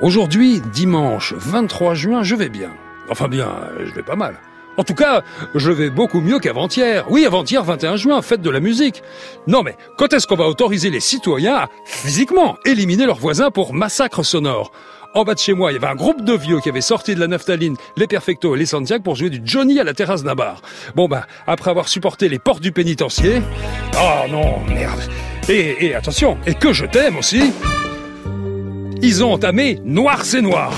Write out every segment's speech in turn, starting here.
Aujourd'hui, dimanche 23 juin, je vais bien. Enfin bien, je vais pas mal. En tout cas, je vais beaucoup mieux qu'avant-hier. Oui, avant-hier, 21 juin, fête de la musique. Non mais, quand est-ce qu'on va autoriser les citoyens à, physiquement, éliminer leurs voisins pour massacre sonore? En bas de chez moi, il y avait un groupe de vieux qui avait sorti de la naphtaline, les Perfecto et les Santiago pour jouer du Johnny à la terrasse d'un bar. Bon bah, après avoir supporté les portes du pénitencier... Oh non, merde. Et, et attention, et que je t'aime aussi, ils ont entamé Noir c'est Noir.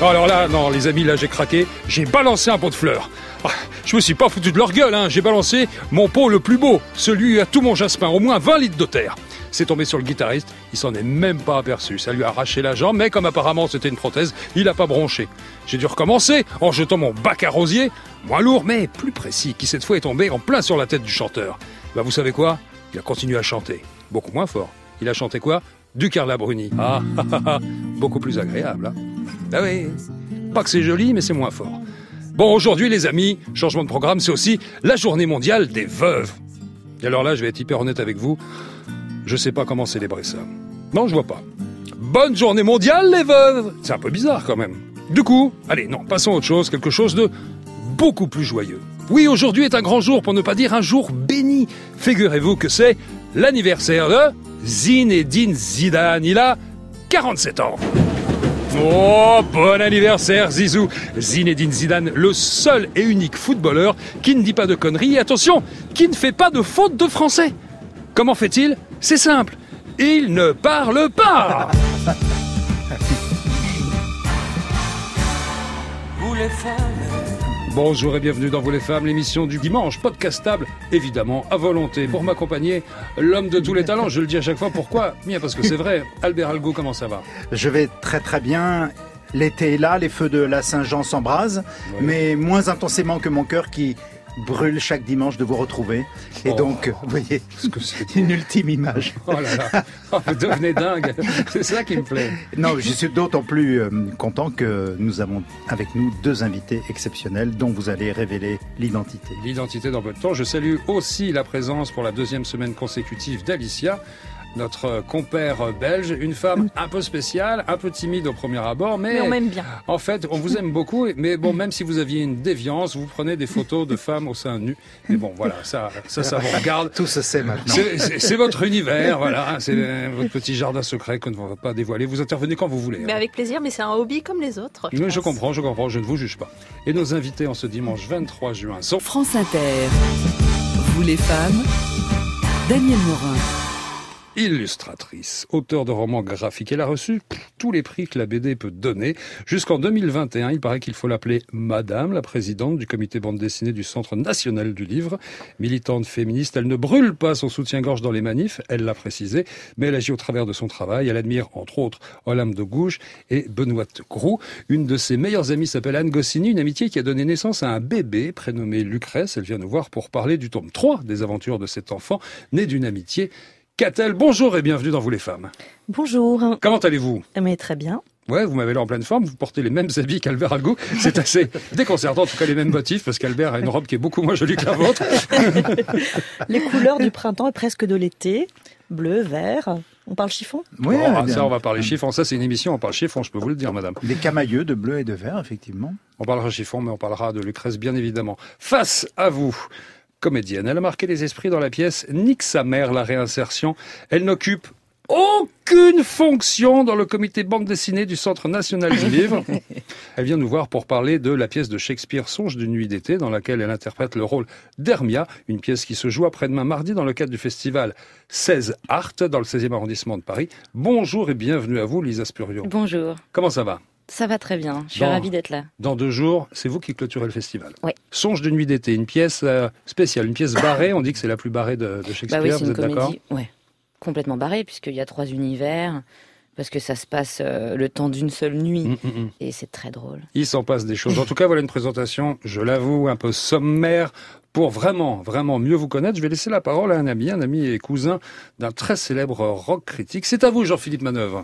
Oh, alors là, non, les amis, là j'ai craqué, j'ai balancé un pot de fleurs. Ah, je me suis pas foutu de leur gueule, hein. j'ai balancé mon pot le plus beau, celui à tout mon jasmin, au moins 20 litres de terre. C'est tombé sur le guitariste, il s'en est même pas aperçu. Ça lui a arraché la jambe, mais comme apparemment c'était une prothèse, il a pas bronché. J'ai dû recommencer en jetant mon bac à rosier, moins lourd mais plus précis, qui cette fois est tombé en plein sur la tête du chanteur. Bah vous savez quoi? Il a continué à chanter, beaucoup moins fort. Il a chanté quoi? Du Carla Bruni. Ah, ah, ah, ah, beaucoup plus agréable. Hein ah oui, pas que c'est joli, mais c'est moins fort. Bon, aujourd'hui les amis, changement de programme, c'est aussi la journée mondiale des veuves. Et alors là, je vais être hyper honnête avec vous, je sais pas comment célébrer ça. Non, je vois pas. Bonne journée mondiale, les veuves C'est un peu bizarre quand même. Du coup, allez, non, passons à autre chose, quelque chose de beaucoup plus joyeux. Oui, aujourd'hui est un grand jour, pour ne pas dire un jour béni. Figurez-vous que c'est l'anniversaire de Zinedine Zidane. Il a 47 ans. Oh, bon anniversaire Zizou Zinedine Zidane, le seul et unique footballeur qui ne dit pas de conneries et attention, qui ne fait pas de faute de français. Comment fait-il? C'est simple, il ne parle pas Bonjour et bienvenue dans Vous les femmes, l'émission du dimanche, podcastable, évidemment, à volonté. Pour m'accompagner, l'homme de tous les talents, je le dis à chaque fois, pourquoi Bien parce que c'est vrai. Albert Algo, comment ça va? Je vais très très bien. L'été est là, les feux de la Saint-Jean s'embrasent, mais moins intensément que mon cœur qui brûle chaque dimanche de vous retrouver. Et oh. donc, vous voyez, c'est une ultime image. Oh là là, oh, vous devenez dingue. C'est ça qui me plaît. Non, je suis d'autant plus euh, content que nous avons avec nous deux invités exceptionnels dont vous allez révéler l'identité. L'identité dans votre temps. Je salue aussi la présence pour la deuxième semaine consécutive d'Alicia notre compère belge, une femme un peu spéciale, un peu timide au premier abord, mais, on m'aime bien. En fait, on vous aime beaucoup, mais bon, même si vous aviez une déviance, vous prenez des photos de femmes au sein nu. Mais bon, voilà, ça, ça, ça vous regarde. Tout se sait maintenant. C'est votre univers, voilà, c'est votre petit jardin secret qu'on ne va pas dévoiler. Vous intervenez quand vous voulez. Mais hein. avec plaisir, mais c'est un hobby comme les autres. Je, je comprends, je comprends, je ne vous juge pas. Et nos invités en ce dimanche 23 juin sont France Inter. Vous les femmes, Daniel Morin illustratrice, auteur de romans graphiques. Elle a reçu tous les prix que la BD peut donner. Jusqu'en 2021, il paraît qu'il faut l'appeler Madame, la présidente du comité bande dessinée du Centre national du livre. Militante féministe, elle ne brûle pas son soutien-gorge dans les manifs, elle l'a précisé, mais elle agit au travers de son travail. Elle admire, entre autres, Olympe de Gouges et Benoît Grou. Une de ses meilleures amies s'appelle Anne Goscinny, une amitié qui a donné naissance à un bébé prénommé Lucrèce. Elle vient nous voir pour parler du tome 3 des aventures de cet enfant, né d'une amitié Catel, bonjour et bienvenue dans Vous les femmes. Bonjour. Comment allez-vous? Mais très bien. Ouais, vous m'avez l'air en pleine forme, vous portez les mêmes habits qu'Albert Algo. C'est assez déconcertant, en tout cas les mêmes motifs, parce qu'Albert a une robe qui est beaucoup moins jolie que la vôtre. les couleurs du printemps et presque de l'été. Bleu, vert. On parle chiffon? Oui, oh, ça on va parler chiffon. Ça c'est une émission, on parle chiffon, je peux vous le dire, madame. Les camailleux de bleu et de vert, effectivement. On parlera chiffon, mais on parlera de Lucrèce, bien évidemment. Face à vous, comédienne. Elle a marqué les esprits dans la pièce Nique sa mère, la réinsertion. Elle n'occupe aucune fonction dans le comité bande dessinée du Centre national du livre. Elle vient nous voir pour parler de la pièce de Shakespeare Songe d'une nuit d'été, dans laquelle elle interprète le rôle d'Hermia, une pièce qui se joue après-demain mardi dans le cadre du festival 16 Art dans le 16e arrondissement de Paris. Bonjour et bienvenue à vous, Lisa Spurio. Bonjour. Comment ça va? Ça va très bien, je suis ravie d'être là. Dans deux jours, c'est vous qui clôturez le festival. Oui. Songe de nuit d'été, une pièce euh, spéciale, une pièce barrée, on dit que c'est la plus barrée de, Shakespeare, bah oui, vous êtes d'accord Ouais, complètement barrée, puisqu'il y a trois univers, parce que ça se passe euh, le temps d'une seule nuit, mm, mm, mm. et c'est très drôle. Il s'en passe des choses. En tout cas, voilà une présentation, je l'avoue, un peu sommaire. Pour vraiment, vraiment mieux vous connaître, je vais laisser la parole à un ami, un ami et cousin d'un très célèbre rock critique. C'est à vous, Jean-Philippe Manœuvre.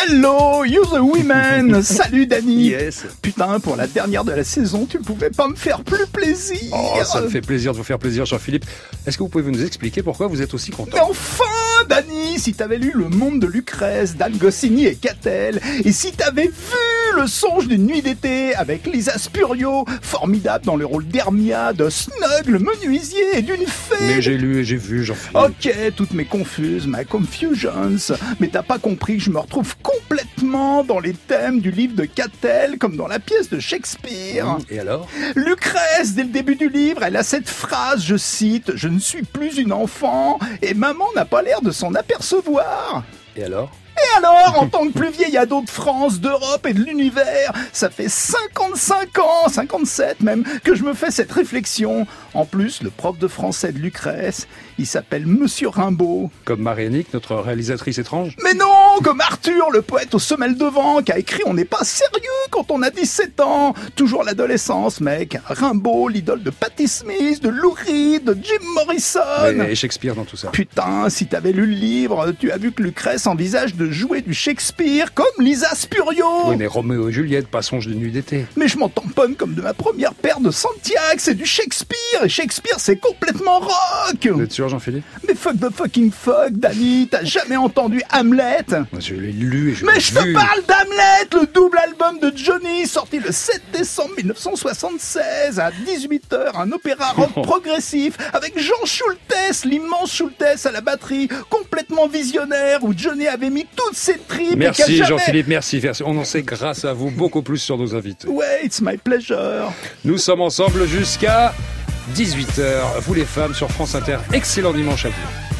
Hello, you the women Salut Dani. Yes. Putain, pour la dernière de la saison, tu pouvais pas me faire plus plaisir. Oh, ça me fait plaisir de vous faire plaisir, Jean-Philippe. Est-ce que vous pouvez nous expliquer pourquoi vous êtes aussi content Mais enfin, Dani si t'avais lu Le Monde de Lucrèce Goscinny et Catel, et si t'avais vu Le Songe d'une nuit d'été avec Lisa Spurio, formidable dans le rôle d'Hermia, de Snug, le menuisier et d'une fée. Mais j'ai lu et j'ai vu, j'en fais. Ok, toutes mes confuses, my confusions. Mais t'as pas compris que je me retrouve complètement dans les thèmes du livre de Catel, comme dans la pièce de Shakespeare. Mmh, et alors? Lucrèce, dès le début du livre, elle a cette phrase, je cite, Je ne suis plus une enfant, et maman n'a pas l'air de s'en apercevoir. Et alors? Et alors, en tant que plus vieil ado de France, d'Europe et de l'univers, ça fait 55 ans, 57 même, que je me fais cette réflexion. En plus, le prof de français de Lucrèce, il s'appelle Monsieur Rimbaud. Comme Marianique, notre réalisatrice étrange Mais non Comme Arthur, le poète aux semelles de vent, qui a écrit On n'est pas sérieux quand on a 17 ans Toujours l'adolescence, mec. Rimbaud, l'idole de Patti Smith, de Lou Reed, de Jim Morrison. Et Shakespeare dans tout ça. Putain, si t'avais lu le livre, tu as vu que Lucrèce envisage de jouer du Shakespeare comme Lisa Spurio. Oui, mais Roméo et Juliette, pas songe de nuit d'été. Mais je m'en tamponne comme de ma première paire de Santiago, c'est du Shakespeare, et Shakespeare c'est complètement rock. Vous êtes sûr, Jean-Philippe? Mais fuck the fucking fuck, Danny, t'as jamais entendu Hamlet? Je l'ai lu et je Mais je te parle d'Hamlet, le double album de Johnny, sorti le 7 décembre 1976 à 18h, un opéra rock progressif avec Jean Schultes, l'immense Schultes à la batterie, complètement visionnaire, où Johnny avait mis toutes ses tripes. Merci jamais... Jean-Philippe, merci, merci. On en sait grâce à vous beaucoup plus sur nos invités. Ouais, it's my pleasure. Nous sommes ensemble jusqu'à 18h. Vous les femmes sur France Inter. Excellent dimanche à vous.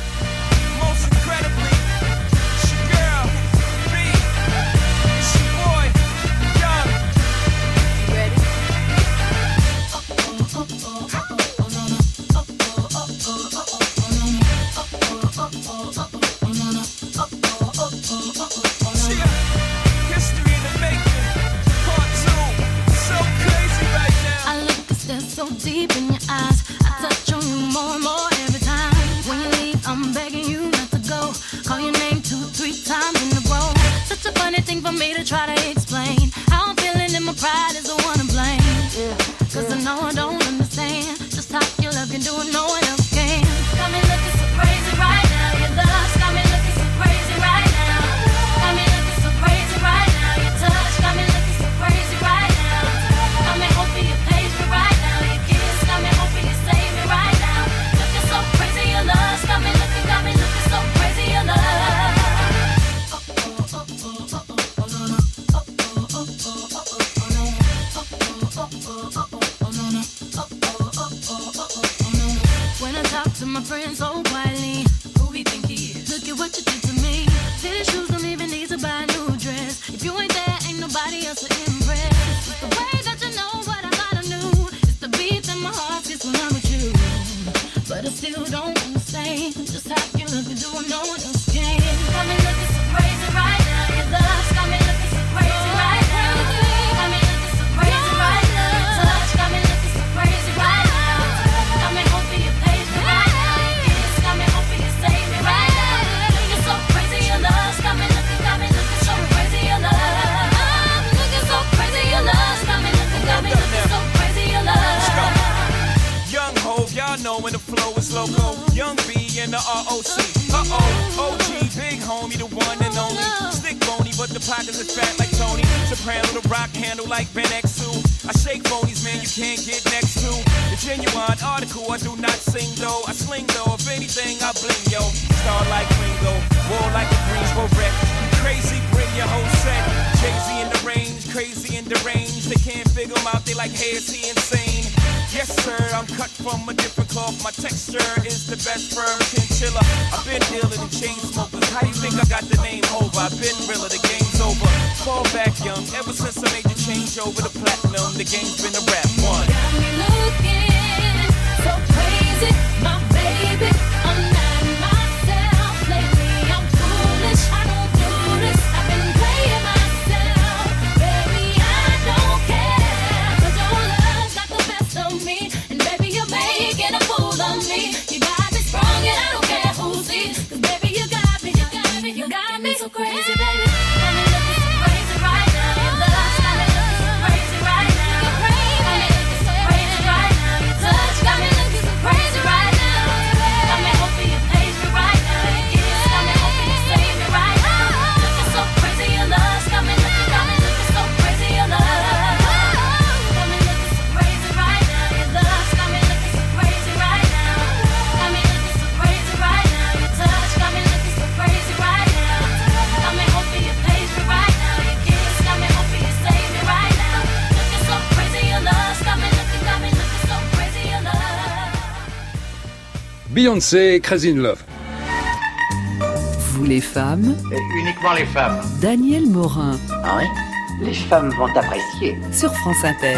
hard article. I do not sing though. I sling though. If anything, I bling yo. Star like Ringo, war like a Greensboro wreck. Crazy, bring your whole set. Crazy in the range, crazy in the range. They can't figure him out. They like, hey, is he insane? Yes, sir, I'm cut from a different cloth. My texture is the best firm chinchilla. I've been dealing with chain smokers. How do you think I got the name over? I've been realer, the game's over. Fall back young, ever since I made the change over the platinum, the game's been a rap one. Got me looking so crazy, my baby. Beyoncé, Crazy in Love. Vous les femmes, Et uniquement les femmes. Daniel Morin Ah oui Les femmes vont apprécier. sur France Inter.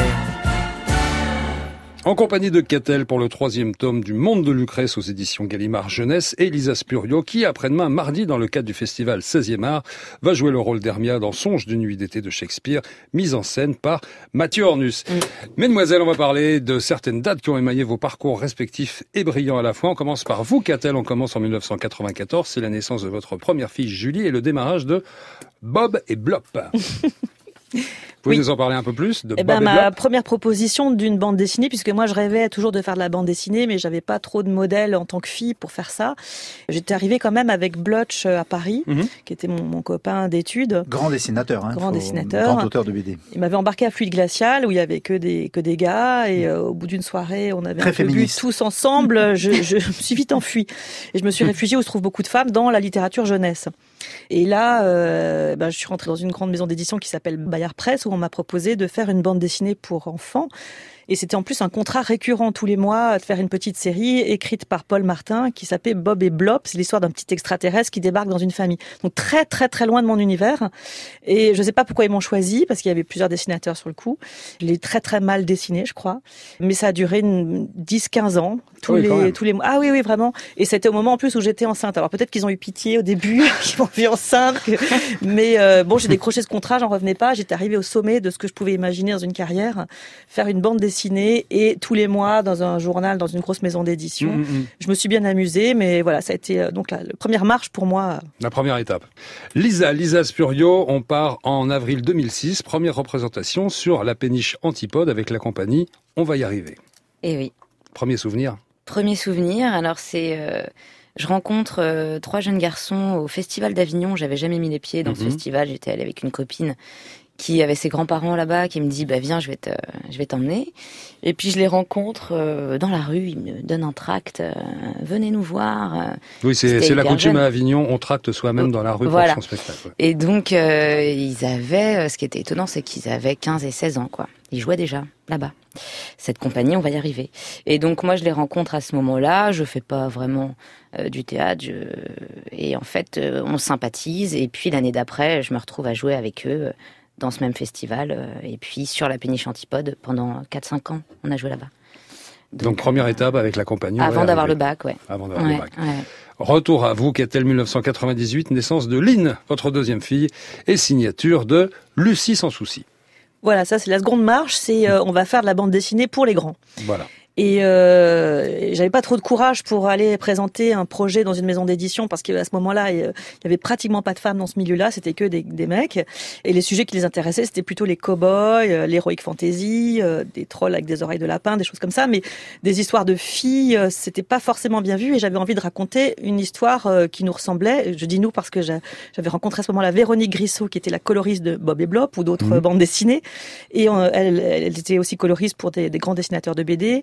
En compagnie de Catel pour le troisième tome du Monde de Lucrèce aux éditions Gallimard Jeunesse et Lisa Spurio qui, après-demain, mardi, dans le cadre du festival 16e art, va jouer le rôle d'Hermia dans Songe d'une nuit d'été de Shakespeare, mise en scène par Mathieu Ornus. Mesdemoiselles, on va parler de certaines dates qui ont émaillé vos parcours respectifs et brillants à la fois. On commence par vous, Catel. On commence en 1994. C'est la naissance de votre première fille, Julie, et le démarrage de Bob et Blop. Vous pouvez Oui. nous en parler un peu plus de Eh ben, ma première proposition d'une bande dessinée, puisque moi je rêvais toujours de faire de la bande dessinée, mais j'avais pas trop de modèles en tant que fille pour faire ça. J'étais arrivée quand même avec Blotch euh, à Paris, Mhm. qui était mon, mon copain d'études. Grand dessinateur. Hein, Grand dessinateur. Grand auteur de BD. Il m'avait embarqué à Fluide Glacial où il y avait que des que des gars et euh, au bout d'une soirée on avait Très un peu bu tous ensemble. Je, je me suis vite enfuie et je me suis réfugiée où se trouvent beaucoup de femmes dans la littérature jeunesse. Et là, euh, ben, je suis rentrée dans une grande maison d'édition qui s'appelle Bayard Press où on m'a proposé de faire une bande dessinée pour enfants. Et c'était en plus un contrat récurrent tous les mois de faire une petite série écrite par Paul Martin qui s'appelait Bob et Blop. C'est l'histoire d'un petit extraterrestre qui débarque dans une famille. Donc très très très loin de mon univers. Et je sais pas pourquoi ils m'ont choisi parce qu'il y avait plusieurs dessinateurs sur le coup. Je l'ai très très mal dessiné, je crois. Mais ça a duré une 10-15 ans. Tous Oui, les tous les mois. Ah oui oui vraiment. Et c'était au moment en plus où j'étais enceinte. Alors peut-être qu'ils ont eu pitié au début, qu'ils m'ont vu enceinte. Mais euh, bon, j'ai décroché ce contrat, j'en revenais pas. J'étais arrivée au sommet de ce que je pouvais imaginer dans une carrière, faire une bande dessinée et tous les mois dans un journal, dans une grosse maison d'édition. Mm, mm, mm. Je me suis bien amusée, mais voilà, ça a été euh, donc la, la première marche pour moi. La première étape. Lisa, Lisa Spurio, on part en avril 2006, première représentation sur la péniche Antipode avec la compagnie On va y arriver. Et oui. Premier souvenir Premier souvenir, alors c'est... euh, je rencontre euh, trois jeunes garçons au Festival d'Avignon. J'avais jamais mis les pieds dans ce Mhm. festival. J'étais allée avec une copine qui avait ses grands-parents là-bas, qui me dit bah viens, je vais te, je vais t'emmener. Et puis je les rencontre euh, dans la rue. Ils me donnent un tract. euh, venez nous voir. Oui, c'est la coutume à Avignon, on tracte soi-même dans la rue Voilà. pour son spectacle. ouais. Et donc euh, ils avaient, ce qui était étonnant, c'est qu'ils avaient 15 et 16 ans quoi. Ils jouaient déjà là-bas. Cette compagnie, on va y arriver. Et donc moi je les rencontre à ce moment-là. Je fais pas vraiment euh, du théâtre. je- Et en fait, euh, on sympathise. Et puis l'année d'après, je me retrouve à jouer avec eux dans ce même festival. euh, Et puis sur la péniche Antipode pendant 4-5 ans, on a joué là-bas. Donc première étape avec la compagnie. Avant d'avoir le bac, ouais. Avant d'avoir Ouais, le bac. ouais. Retour à vous, qu'est-elle 1998, naissance de Lynn, votre deuxième fille, et signature de Lucie sans souci. Voilà, ça c'est la seconde marche. C'est euh, on va faire de la bande dessinée pour les grands. Voilà. Et euh, j'avais pas trop de courage pour aller présenter un projet dans une maison d'édition parce qu'à ce moment-là, il y avait pratiquement pas de femmes dans ce milieu-là, c'était que des, des mecs. Et les sujets qui les intéressaient, c'était plutôt les cow-boys, euh, l'heroic fantasy, euh, des trolls avec des oreilles de lapin, des choses comme ça. Mais des histoires de filles, euh, c'était pas forcément bien vu. Et j'avais envie de raconter une histoire qui nous ressemblait. Je dis nous parce que j'a- j'avais rencontré à ce moment-là Véronique Grissot, qui était la coloriste de Bob et Blop ou d'autres Mhm. bandes dessinées. Et elle, elle était aussi coloriste pour des, des grands dessinateurs de BD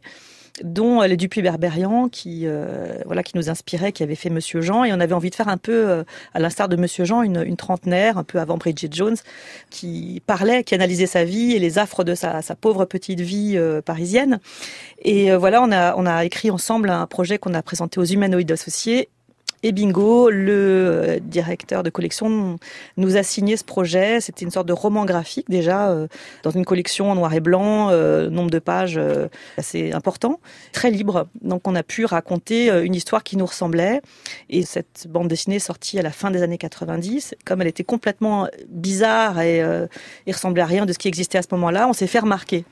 dont euh, les Dupuis Berberian qui euh, voilà qui nous inspirait, qui avait fait Monsieur Jean. Et on avait envie de faire un peu euh, à l'instar de Monsieur Jean une, une trentenaire un peu avant Bridget Jones qui parlait, qui analysait sa vie et les affres de sa, sa pauvre petite vie euh, parisienne. Et euh, voilà on a on a écrit ensemble un projet qu'on a présenté aux humanoïdes associés et bingo, le directeur de collection nous a signé ce projet. C'était une sorte de roman graphique déjà, euh, dans une collection en noir et blanc, euh, nombre de pages euh, assez important, très libre. Donc on a pu raconter une histoire qui nous ressemblait. Et cette bande dessinée sortie à la fin des années 90. Comme elle était complètement bizarre et, et ressemblait à rien de ce qui existait à ce moment-là, on s'est fait remarquer.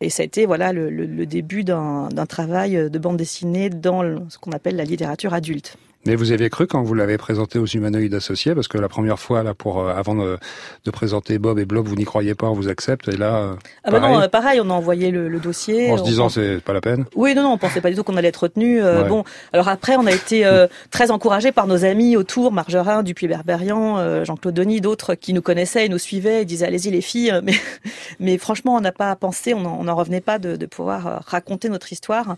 Et ça a été voilà le, début d'un travail de bande dessinée dans ce qu'on appelle la littérature adulte. Mais vous aviez cru quand vous l'avez présenté aux humanoïdes associés, parce que la première fois, là, pour euh, avant de, de présenter Bob et Blob, vous n'y croyez pas, on vous accepte, et là, euh, Ah bah pareil, non, euh, pareil, on a envoyé le, le dossier. en se disant c'est pas la peine. Oui, non, non, on pensait pas du tout qu'on allait être retenu. Euh, Ouais. Bon, alors après, on a été euh, très encouragés par nos amis autour, Margerin, Dupuis Berberian, euh, Jean-Claude Denis, d'autres qui nous connaissaient et nous suivaient et disaient allez-y les filles. Mais, mais franchement, on n'a pas pensé, on n'en revenait pas de, de pouvoir raconter notre histoire,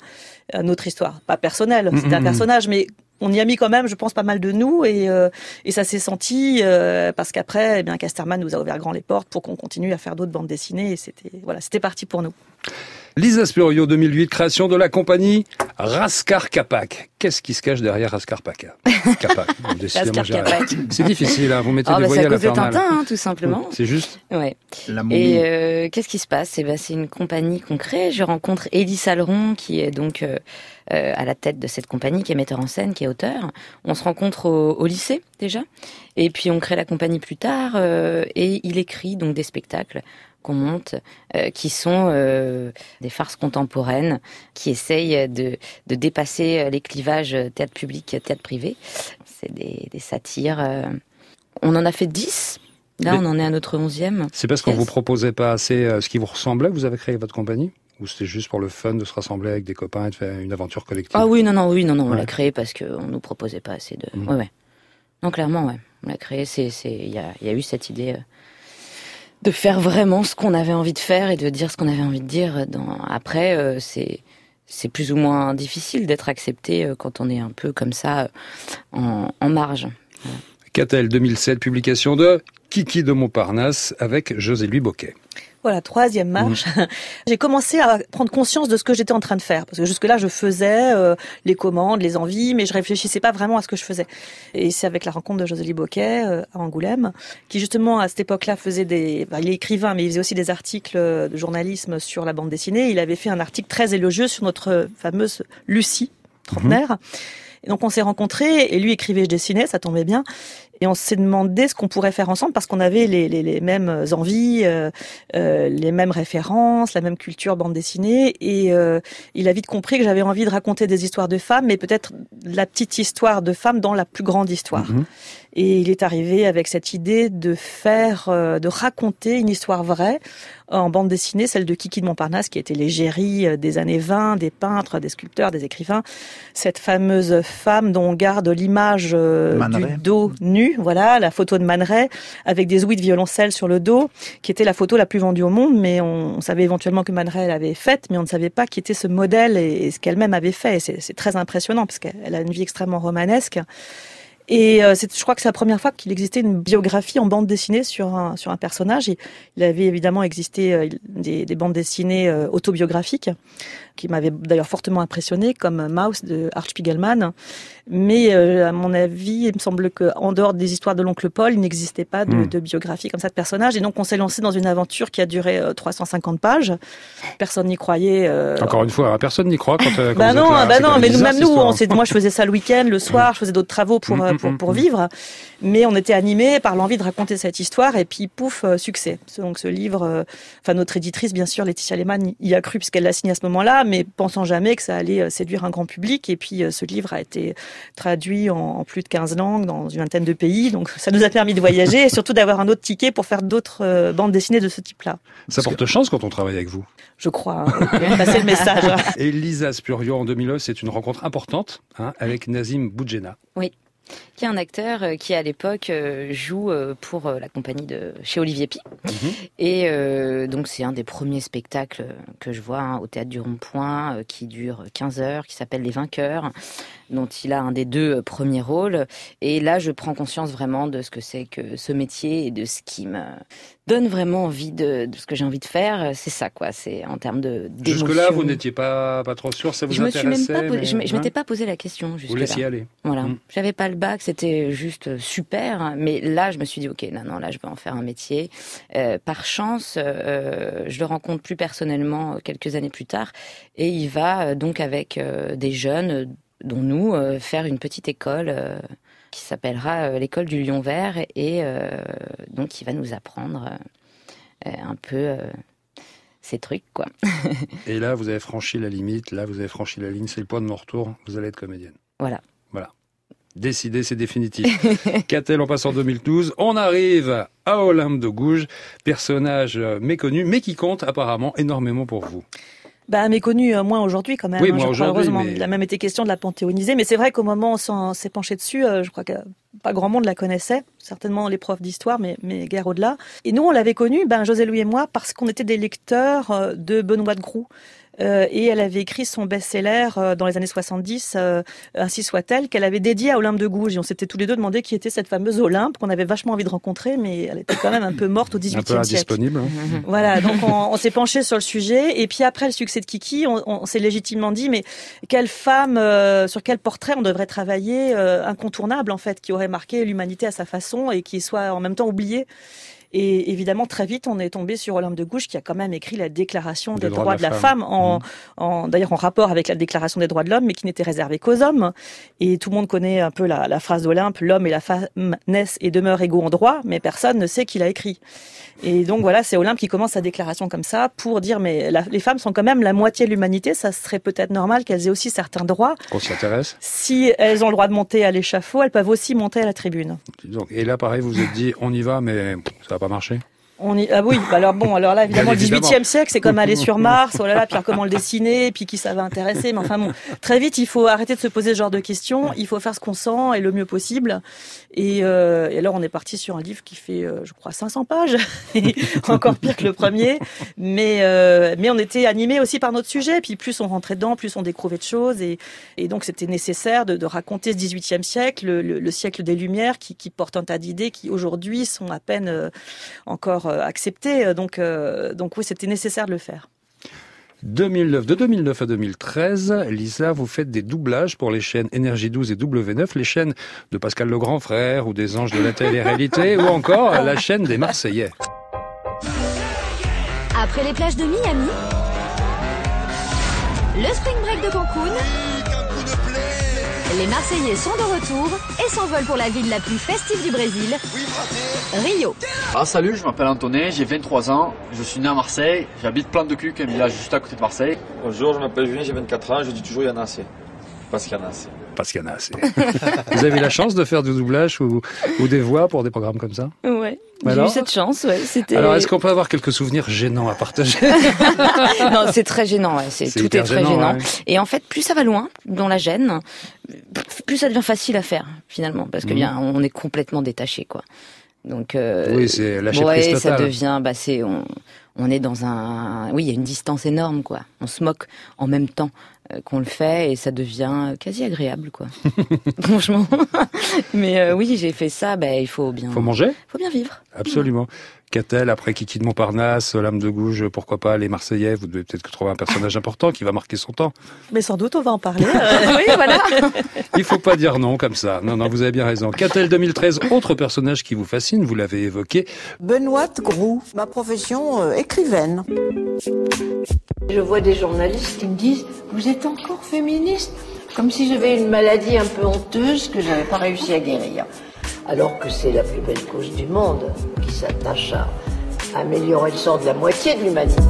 euh, notre histoire, pas personnelle, Mhm, c'était un mhm. personnage, mais on y a mis quand même, je pense, pas mal de nous et, euh, ça s'est senti euh, parce qu'après, eh bien, Casterman nous a ouvert grand les portes pour qu'on continue à faire d'autres bandes dessinées et c'était voilà, c'était parti pour nous. Lisa Spurio 2008, création de la compagnie Raskar Kapak. Qu'est-ce qui se cache derrière j'ai- Kapak. C'est difficile, hein, vous mettez Ah, des bah, c'est voyelles à cause de infernales. Tintin, hein, tout simplement. C'est juste Ouais. La momie. Et euh, qu'est-ce qui se passe? Eh ben, c'est une compagnie qu'on crée. Je rencontre Élie Saleron, qui est donc euh, euh, à la tête de cette compagnie, qui est metteur en scène, qui est auteur. On se rencontre au, au lycée déjà, et puis on crée la compagnie plus tard. euh, et il écrit donc des spectacles qu'on monte, euh, qui sont euh, des farces contemporaines, qui essayent de, de dépasser euh, les clivages théâtre public, théâtre privé. C'est des, des satires. On en a fait dix. Là, Mais- on en est à notre onzième. C'est parce qu'on vous proposait pas assez ce qui vous ressemblait que vous avez créé votre compagnie? Ou c'était juste pour le fun de se rassembler avec des copains et de faire une aventure collective? Ah oui, non, non, oui, non, non, on l'a créé parce qu'on nous proposait pas assez de. Mhm. Ouais, ouais. Non, clairement, ouais. On l'a créé, il y a, y a eu cette idée de faire vraiment ce qu'on avait envie de faire et de dire ce qu'on avait envie de dire. Après, euh, c'est, c'est plus ou moins difficile d'être accepté euh, quand on est un peu comme ça euh, en, en marge. Catel 2007, publication de Kiki de Montparnasse avec José-Louis Boquet. Voilà, troisième marche. J'ai commencé à prendre conscience de ce que j'étais en train de faire. Parce que jusque-là, je faisais euh, les commandes, les envies, mais je réfléchissais pas vraiment à ce que je faisais. Et c'est avec la rencontre de Josélie Boquet euh, à Angoulême, qui justement, à cette époque-là, faisait des... il est écrivain, mais il faisait aussi des articles de journalisme sur la bande dessinée. Il avait fait un article très élogieux sur notre fameuse Lucie, trentenaire. Et donc on s'est rencontrés, et lui écrivait, je dessinais, ça tombait bien. Et on s'est demandé ce qu'on pourrait faire ensemble parce qu'on avait les, les, les mêmes envies, euh, euh, les mêmes références, la même culture bande dessinée. Et euh, il a vite compris que j'avais envie de raconter des histoires de femmes, mais peut-être la petite histoire de femmes dans la plus grande histoire. Mhm. Et il est arrivé avec cette idée de faire, de raconter une histoire vraie en bande dessinée, celle de Kiki de Montparnasse, qui était l'égérie des années 20, des peintres, des sculpteurs, des écrivains. Cette fameuse femme dont on garde l'image du dos nu, voilà, la photo de Man avec des ouïes de violoncelle sur le dos, qui était la photo la plus vendue au monde, mais on, savait éventuellement que Man l'avait faite, mais on ne savait pas qui était ce modèle et, ce qu'elle-même avait fait. C'est très impressionnant, parce qu'elle a une vie extrêmement romanesque. Et euh, je crois que c'est la première fois qu'il existait une biographie en bande dessinée sur un, personnage. Et il avait évidemment existé euh, des, des bandes dessinées euh, autobiographiques qui m'avaient d'ailleurs fortement impressionné, comme Mouse de Art Spiegelman. Mais euh, à mon avis, il me semble qu'en dehors des histoires de l'oncle Paul, il n'existait pas de, Hmm. de biographie comme ça de personnage. Et donc on s'est lancé dans une aventure qui a duré euh, 350 pages. Personne n'y croyait. euh, Encore une fois, personne n'y croit quand, euh, quand bah non, là. bah C'est non, mais nous, même nous, on moi je faisais ça le week-end, le soir, je faisais d'autres travaux pour, Mm, euh, mm, pour, pour vivre, mais on était animés par l'envie de raconter cette histoire et puis pouf, euh, succès. Donc ce livre, euh, enfin notre éditrice bien sûr, Laetitia Lehmann, y a cru puisqu'elle l'a signé à ce moment-là, mais pensant jamais que ça allait euh, séduire un grand public et puis euh, ce livre a été traduit en, en plus de 15 langues dans une vingtaine de pays, donc ça nous a permis de voyager et surtout d'avoir un autre ticket pour faire d'autres euh, bandes dessinées de ce type-là. Ça porte chance quand on travaille avec vous. Je crois, hein. passer le message. Et Lisa Spurio en 2009, c'est une rencontre importante hein, avec Nazim Boudjena. Qui est un acteur euh, qui à l'époque euh, joue euh, pour la compagnie de chez Olivier Pi. Mhm. Et euh, donc c'est un des premiers spectacles que je vois hein, au théâtre du Rond-Point qui dure 15 heures, qui s'appelle Les Vainqueurs, dont il a un des deux premiers rôles. Et là, je prends conscience vraiment de ce que c'est que ce métier et de ce qui me donne vraiment envie de, de ce que j'ai envie de faire. C'est ça, quoi. C'est en termes de. Jusque-là, vous n'étiez pas, pas trop sûr, ça vous Je me suis même intéressait pas, mais- je m'étais pas posé la question Vous jusque-là. laissiez aller. Voilà. Mm. J'avais pas le bac, c'était juste super. Mais là, je me suis dit, ok, non, non, là, je vais en faire un métier. Euh, par chance, euh, je le rencontre plus personnellement euh, quelques années plus tard, et il va euh, donc avec euh, des jeunes, euh, dont nous, euh, faire une petite école. euh, qui s'appellera euh, l'école du Lion Vert et euh, donc il va nous apprendre euh, un peu ces trucs quoi. Et là, vous avez franchi la limite, là, vous avez franchi la ligne, c'est le point de mon retour, vous allez être comédienne. Voilà. Voilà. Décidé, c'est définitif. Qu'a-t-elle en passe en 2012 On arrive à Olympe de Gouges, personnage méconnu, mais qui compte apparemment énormément pour vous. Bah, méconnu, euh, moins aujourd'hui quand même. Oui, hein, aujourd'hui, heureusement. mais- Il a même été question de la panthéoniser. Mais c'est vrai qu'au moment où on s'est penché dessus, euh, je crois que pas grand monde la connaissait. Certainement les profs d'histoire, mais, mais guère au-delà. Et nous, on l'avait connu, ben, José Louis et moi, parce qu'on était des lecteurs euh, de Benoît de Groux. Euh, et elle avait écrit son best-seller euh, dans les années 70, euh, Ainsi soit-elle, qu'elle avait dédié à Olympe de Gouges. Et on s'était tous les deux demandé qui était cette fameuse Olympe qu'on avait vachement envie de rencontrer, mais elle était quand même un peu morte au Un peu 18e siècle. indisponible. hein. Voilà, donc on, on s'est penché sur le sujet. Et puis après le succès de Kiki, on, on s'est légitimement dit, mais quelle femme, euh, sur quel portrait on devrait travailler euh, incontournable en fait, qui aurait marqué l'humanité à sa façon et qui soit en même temps oublié. Et évidemment, très vite, on est tombé sur Olympe de Gouges, qui a quand même écrit la Déclaration des, droits, de la femme, en, en d'ailleurs en rapport avec la Déclaration des droits de l'homme, mais qui n'était réservée qu'aux hommes. Et tout le monde connaît un peu la, la phrase d'Olympe l'homme et la femme naissent et demeurent égaux en droit, mais personne ne sait qui l'a écrit. Et donc voilà, c'est Olympe qui commence sa déclaration comme ça pour dire mais la- les femmes sont quand même la moitié de l'humanité, ça serait peut-être normal qu'elles aient aussi certains droits. Qu'on s'y intéresse. Si elles ont le droit de monter à l'échafaud, elles peuvent aussi monter à la tribune. Et là, pareil, vous vous êtes dit, on y va, mais ça va pas marcher. On y... Ah oui, bah alors bon, alors là évidemment le évidemment. 18e siècle, c'est comme aller sur Mars, oh là là, puis alors comment le dessiner, puis qui ça va intéresser, mais enfin bon, très vite il faut arrêter de se poser ce genre de questions, il faut faire ce qu'on sent et le mieux possible. Et, euh, et alors on est parti sur un livre qui fait, euh, je crois, 500 pages, encore pire que le premier, mais euh, mais on était animé aussi par notre sujet, puis plus on rentrait dedans, plus on découvrait de choses, et, et donc c'était nécessaire de, de raconter ce 18e siècle, le, le- le siècle des Lumières, qui, qui porte un tas d'idées qui aujourd'hui sont à peine euh, encore euh, acceptées. Donc, euh, donc oui, c'était nécessaire de le faire. 2009, de 2009 à 2013, Lisa, vous faites des doublages pour les chaînes Énergie 12 et W9, les chaînes de Pascal le Grand Frère ou des Anges de la télé-réalité, ou encore la chaîne des Marseillais. Après les plages de Miami, le spring break de Cancun, les Marseillais sont de retour et s'envolent pour la ville la plus festive du Brésil, Rio. Ah salut, je m'appelle Antonin, j'ai 23 ans, je suis né à Marseille, j'habite Plante de Cuc, un village juste à côté de Marseille. Bonjour, je m'appelle Julien, j'ai 24 ans, je dis toujours il y en a assez. Parce qu'il y en a assez. Parce qu'il y en a assez. vous avez la chance de faire du doublage ou, ou des voix pour des programmes comme ça Ouais. J'ai eu cette chance, ouais. C'était. Alors, est-ce qu'on peut avoir quelques souvenirs gênants à partager non, c'est très gênant. Ouais. C'est C'est tout est très gênant, gênant. ouais. Et en fait, plus ça va loin dans la gêne, plus ça devient facile à faire finalement, parce que Mhm. bien, on est complètement détaché, quoi. Donc euh, Oui, c'est lâcher ouais, prise ça totale. devient, bah c'est, on, on est dans un, oui, il y a une distance énorme, quoi. On se moque en même temps qu'on le fait et ça devient quasi agréable, quoi. Franchement. Mais euh, oui, j'ai fait ça. Ben il faut bien, Faut manger? Faut bien vivre. Absolument. Qu'a-t-elle après Kiki de Montparnasse, Lame de Gouges, pourquoi pas les Marseillais Vous devez peut-être trouver un personnage important qui va marquer son temps. Mais sans doute, on va en parler. euh, oui, voilà. Il faut pas dire non comme ça. Non, non, vous avez bien raison. Qu'a-t-elle 2013 Autre personnage qui vous fascine, vous l'avez évoqué. Benoît Groux, ma profession euh, écrivaine. Je vois des journalistes qui me disent Vous êtes encore féministe? Comme si j'avais une maladie un peu honteuse que j'avais pas réussi à guérir. Alors que c'est la plus belle cause du monde qui s'attache à améliorer le sort de la moitié de l'humanité.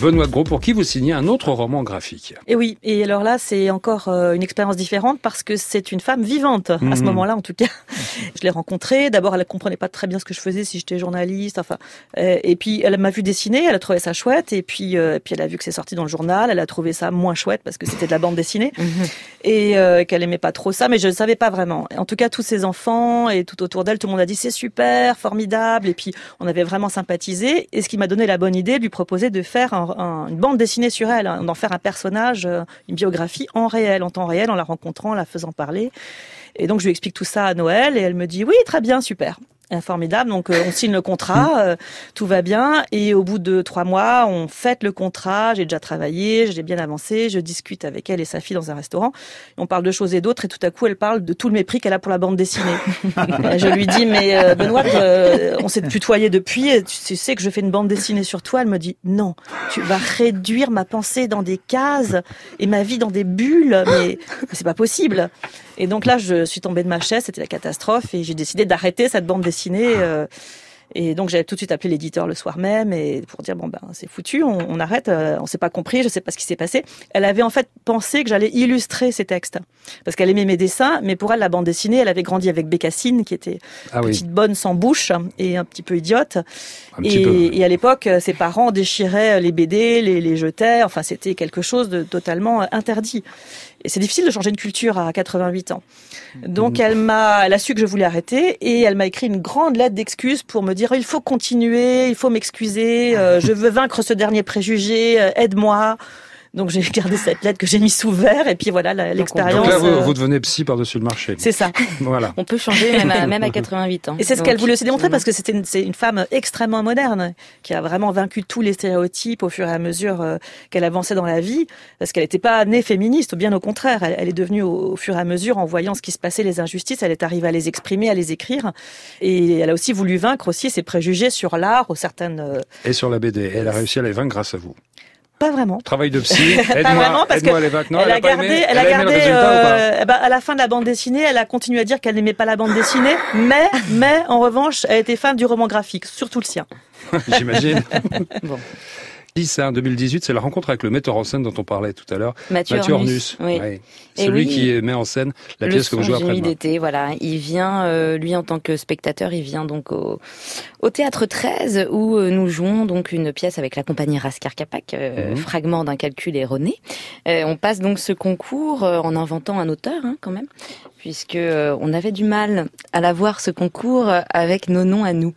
Benoît Gros, pour qui vous signez un autre roman graphique. Et oui, et alors là, c'est encore euh, une expérience différente parce que c'est une femme vivante, à ce Mhm. moment-là en tout cas. Je l'ai rencontrée, d'abord elle ne comprenait pas très bien ce que je faisais, si j'étais journaliste, enfin. euh, et puis elle m'a vu dessiner, elle a trouvé ça chouette, et puis, euh, puis elle a vu que c'est sorti dans le journal, elle a trouvé ça moins chouette parce que c'était de la bande dessinée, et euh, qu'elle aimait pas trop ça, mais je ne savais pas vraiment. En tout cas, tous ses enfants et tout autour d'elle, tout le monde a dit c'est super, formidable, et puis on avait vraiment sympathisé, et ce qui m'a donné la bonne idée de lui proposer de faire un- un- une bande dessinée sur elle, hein, d'en faire un personnage, euh, une biographie en réel, en temps réel, en la rencontrant, en la faisant parler. Et donc je lui explique tout ça à Noël, et elle me dit oui, très bien, super. Formidable, donc euh, on signe le contrat, euh, tout va bien, et au bout de trois mois, on fête le contrat, j'ai déjà travaillé, j'ai bien avancé, je discute avec elle et sa fille dans un restaurant, on parle de choses et d'autres, et tout à coup elle parle de tout le mépris qu'elle a pour la bande dessinée. Euh, je lui dis, mais euh, Benoît, euh, on s'est tutoyé depuis, et tu tu sais que je fais une bande dessinée sur toi, elle me dit, non, tu vas réduire ma pensée dans des cases et ma vie dans des bulles, mais, mais c'est pas possible. Et donc là, je suis tombée de ma chaise, c'était la catastrophe, et j'ai décidé d'arrêter cette bande dessinée. euh, et donc j'avais tout de suite appelé l'éditeur le soir même et pour dire bon ben c'est foutu, on, on arrête, euh, on s'est pas compris, je sais pas ce qui s'est passé. Elle avait en fait pensé que j'allais illustrer ces textes parce qu'elle aimait mes dessins, mais pour elle la bande dessinée, elle avait grandi avec Bécassine qui était Ah oui. petite bonne sans bouche et un petit peu idiote. Un et, peu. et à l'époque, euh, ses parents déchiraient les BD, les, les jetaient. Enfin, c'était quelque chose de totalement interdit. Et c'est difficile de changer une culture à 88 ans. Donc, elle m'a, elle a su que je voulais arrêter et elle m'a écrit une grande lettre d'excuse pour me dire dire il faut continuer, il faut m'excuser, euh, je veux vaincre ce dernier préjugé, euh, aide-moi. Donc j'ai gardé cette lettre que j'ai mis sous verre et puis voilà l'expérience. Donc là, vous, euh, vous devenez psy par-dessus le marché. C'est ça. Voilà. On peut changer même à, même à 88 ans. Et c'est ce qu'elle voulait aussi démontrer parce que c'était une, c'est une femme extrêmement moderne qui a vraiment vaincu tous les stéréotypes au fur et à mesure euh, qu'elle avançait dans la vie parce qu'elle n'était pas née féministe, bien au contraire. Elle, elle est devenue au, au fur et à mesure en voyant ce qui se passait, les injustices, elle est arrivée à les exprimer, à les écrire et elle a aussi voulu vaincre aussi ses préjugés sur l'art ou certaines. euh, Et sur la BD, elle a réussi à les vaincre grâce à vous. Pas vraiment. Travail de psy, Pas vraiment parce que vaincre. Non, elle, a gardé, aimé, elle a gardé, le résultat ou pas euh, eh ben, à la fin de la bande dessinée, elle a continué à dire qu'elle n'aimait pas la bande dessinée, mais, mais en revanche, elle était fan du roman graphique, surtout le sien. J'imagine. Bon. 10 hein, 2018, c'est la rencontre avec le metteur en scène dont on parlait tout à l'heure, Mathieu Ornus. Ornus, oui. Ouais. Celui oui. qui met en scène la pièce que vous jouez après-demain. d'été, voilà. Il vient, euh, lui en tant que spectateur, il vient donc au, au théâtre 13 où euh, nous jouons donc une pièce avec la compagnie Raskar Kapak, euh, Mhm. fragment d'un calcul erroné. Euh, on passe donc ce concours euh, en inventant un auteur hein, quand même, puisque euh, on avait du mal à l'avoir ce concours euh, avec nos noms à nous.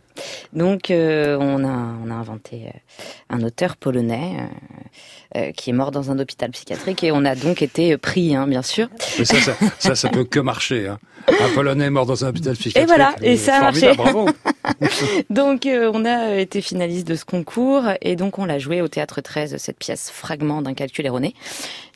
Donc euh, on a on a inventé un auteur polonais. Euh, euh, qui est mort dans un hôpital psychiatrique et on a donc été pris, hein, bien sûr. Mais ça, ça, ça, ça peut que marcher. Hein. Un Polonais mort dans un hôpital psychiatrique. voilà, et euh, ça a marché. Bravo. Donc euh, on a été finaliste de ce concours et donc on l'a joué au théâtre 13 cette pièce fragment d'un calcul erroné.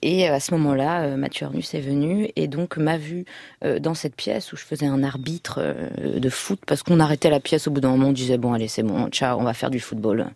Et euh, à ce moment-là, euh, Mathieu Ornus est venu et donc m'a vu euh, dans cette pièce où je faisais un arbitre euh, de foot parce qu'on arrêtait la pièce au bout d'un moment, on disait bon allez c'est bon, ciao, on va faire du football.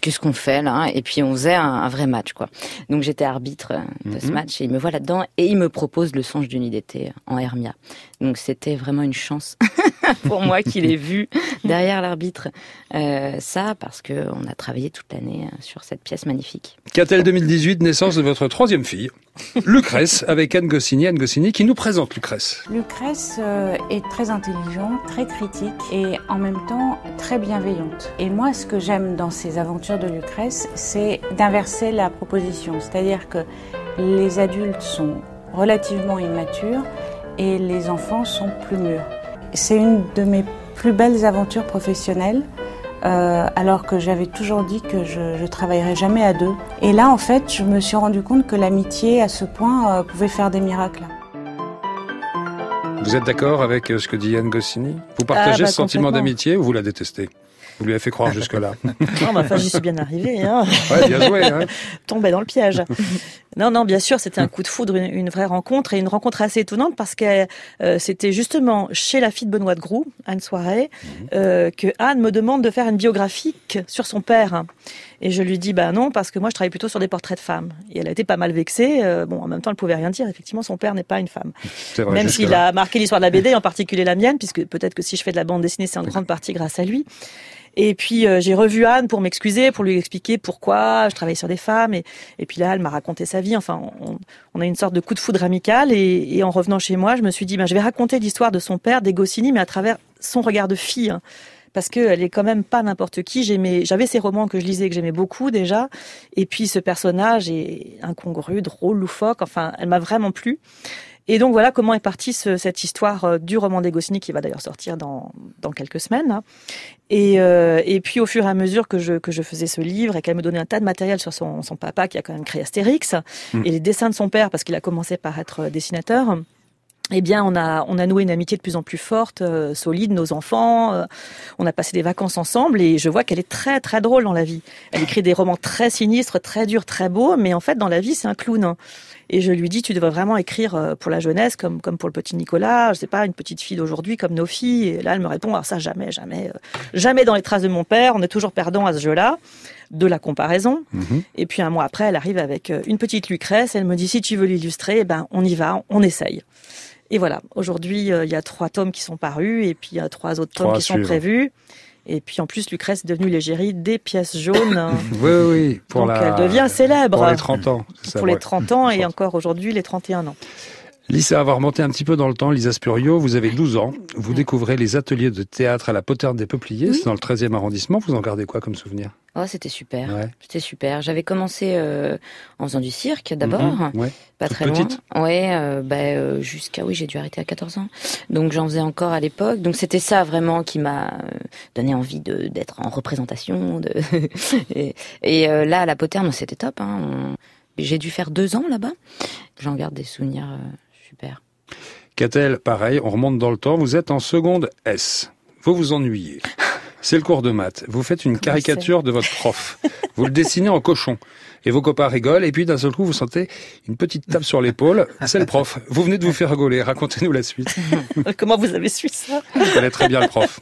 Qu'est-ce qu'on fait là Et puis on faisait un, un vrai match quoi. Donc j'étais arbitre euh, de ce Mhm. match et il me voit là-dedans et il me propose le songe d'une d'été en Hermia. Donc c'était vraiment une chance pour moi qu'il ait vu derrière l'arbitre euh, ça parce que on a travaillé toute l'année euh, sur cette pièce magnifique. Catel 2018, naissance de votre troisième fille, Lucrèce, avec Anne Goscinny. Anne Goscinny qui nous présente Lucrèce. Lucrèce euh, est très intelligente, très critique et en même temps très bienveillante. Et moi, ce que j'aime dans ces aventures de Lucrèce, c'est d'inverser la proposition. C'est-à-dire que les adultes sont relativement immatures et les enfants sont plus mûrs. C'est une de mes plus belles aventures professionnelles. Euh, alors que j'avais toujours dit que je, je travaillerais jamais à deux. Et là, en fait, je me suis rendu compte que l'amitié, à ce point, euh, pouvait faire des miracles. Vous êtes d'accord avec euh, ce que dit Anne Goscinny? Vous partagez bah, ce sentiment d'amitié ou vous la détestez? Vous lui avez fait croire jusque-là. Non, mais enfin, j'y suis bien arrivée. Hein. Ouais, bien joué. Hein. Tombée dans le piège. Non, non, bien sûr, c'était un coup de foudre, une, une vraie rencontre et une rencontre assez étonnante parce que euh, c'était justement chez la fille de Benoît de Groux, Anne Soiret, euh, que Anne me demande de faire une biographique sur son père. Et je lui dis, bah non, parce que moi, je travaille plutôt sur des portraits de femmes. Et elle a été pas mal vexée. Euh, bon, en même temps, elle pouvait rien dire. Effectivement, son père n'est pas une femme. Vrai, Même s'il a marqué l'histoire de la BD, en particulier la mienne, puisque peut-être que si je fais de la bande dessinée, c'est en grande partie grâce à lui. Et puis j'ai revu Anne pour m'excuser, pour lui expliquer pourquoi je travaillais sur des femmes. Et, et puis là, elle m'a raconté sa vie. Enfin, on, a une sorte de coup de foudre amical. Et, en revenant chez moi, je me suis dit, ben, je vais raconter l'histoire de son père, des mais à travers son regard de fille. hein. Parce qu'elle est quand même pas n'importe qui. J'avais ces romans que je lisais que j'aimais beaucoup déjà. Et puis ce personnage est incongru, drôle, loufoque. Enfin, elle m'a vraiment plu. Et donc voilà comment est partie ce- cette histoire euh, du roman des Goscinny qui va d'ailleurs sortir dans, dans quelques semaines. Et, euh, et puis au fur et à mesure que je, que je faisais ce livre et qu'elle me donnait un tas de matériel sur son, son papa qui a quand même créé Astérix Mm. et les dessins de son père parce qu'il a commencé par être euh, dessinateur. Eh bien, on a on a noué une amitié de plus en plus forte, euh, solide. Nos enfants, euh, on a passé des vacances ensemble et je vois qu'elle est très très drôle dans la vie. Elle écrit des romans très sinistres, très durs, très beaux, mais en fait dans la vie c'est un clown. Et je lui dis, tu devrais vraiment écrire euh, pour la jeunesse, comme comme pour le petit Nicolas. Je sais pas, une petite fille d'aujourd'hui, comme nos filles. Et là, elle me répond, alors ça jamais, jamais, euh, jamais dans les traces de mon père. On est toujours perdant à ce jeu-là, de la comparaison. Et puis un mois après, elle arrive avec euh, une petite Lucrèce. Elle me dit, si tu veux l'illustrer, eh ben on y va, on essaye. Et voilà, aujourd'hui, il y a trois tomes qui sont parus et puis il y a trois autres tomes Trois qui sont prévus. Et puis en plus, Lucrèce est devenue l'égérie des pièces jaunes. Oui, oui. Pour Donc la- elle devient célèbre. Pour les 30 ans. ça, Pour les ouais. 30 ans et encore aujourd'hui les 31 ans. Lisa, va remonter un petit peu dans le temps. Lisa Spurio, vous avez 12 ans. Vous découvrez les ateliers de théâtre à la Poterne des Peupliers. C'est dans le 13e arrondissement. Vous en gardez quoi comme souvenir? Oh, c'était super. Ouais. C'était super. J'avais commencé euh, en faisant du cirque d'abord, Mhm, ouais. pas Toute très petite loin. Ouais, euh, bah, euh, jusqu'à oui, j'ai dû arrêter à 14 ans. Donc j'en faisais encore à l'époque. Donc c'était ça vraiment qui m'a euh, donné envie de d'être en représentation. De et et, euh, là, à la Poterne, c'était top. Hein. On- J'ai dû faire deux ans là-bas. J'en garde des souvenirs euh, super. Catel, pareil, on remonte dans le temps. Vous êtes en seconde S. Vous vous ennuyez. C'est le cours de maths. Vous faites une caricature de votre prof. Vous le dessinez en cochon. Et vos copains rigolent. Et puis d'un seul coup, vous sentez une petite tape sur l'épaule. C'est le prof. Vous venez de vous faire rigoler. Racontez-nous la suite. Comment vous avez su ça? Je connais très bien le prof.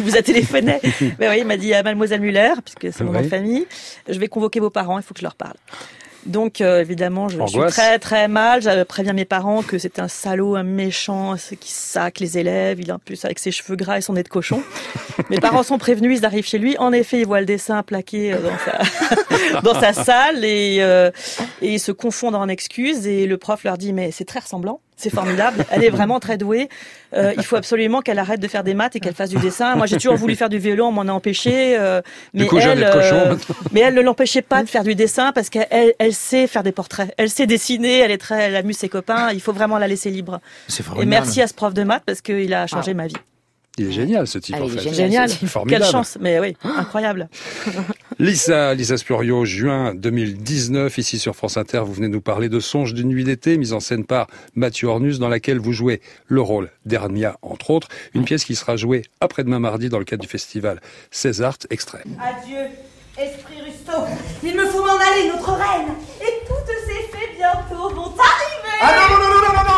Il vous a téléphoné. Ben oui, il m'a dit à Mademoiselle Muller, puisque c'est mon nom de Oui. famille, je vais convoquer vos parents, il faut que je leur parle. Donc euh, évidemment, je, je suis Angoisse. très très mal. Je préviens mes parents que c'était un salaud, un méchant, qui sac les élèves. Il est en plus avec ses cheveux gras et son nez de cochon. mes parents sont prévenus, ils arrivent chez lui. En effet, ils voient le dessin plaqué euh, dans sa, dans sa salle et, euh, et ils se confondent en excuses. Et le prof leur dit mais c'est très ressemblant. C'est formidable. Elle est vraiment très douée. Euh, il faut absolument qu'elle arrête de faire des maths et qu'elle fasse du dessin. Moi, j'ai toujours voulu faire du violon, on m'en a empêché. euh, mais coup, elle, euh, mais elle ne l'empêchait pas de faire du dessin parce qu'elle elle, sait faire des portraits. Elle sait dessiner. Elle est très, elle amuse ses copains. Il faut vraiment la laisser libre. Et merci à ce prof de maths parce qu'il a changé ma vie. Il est génial, ce type, Ah, en il est fait. génial. Formidable. Quelle chance. Mais oui, incroyable. Lisa, Lisa Spurio, juin 2019, ici sur France Inter, vous venez nous parler de Songe d'une nuit d'été, mise en scène par Mathieu Ornus, dans laquelle vous jouez le rôle d'Hermia, entre autres, une pièce qui sera jouée après-demain mardi dans le cadre du festival César, extrait. Adieu, esprit Rusto. Il me faut m'en aller, notre reine. Et toutes ces fées bientôt vont arriver. Ah non, non, non, non, non, non, non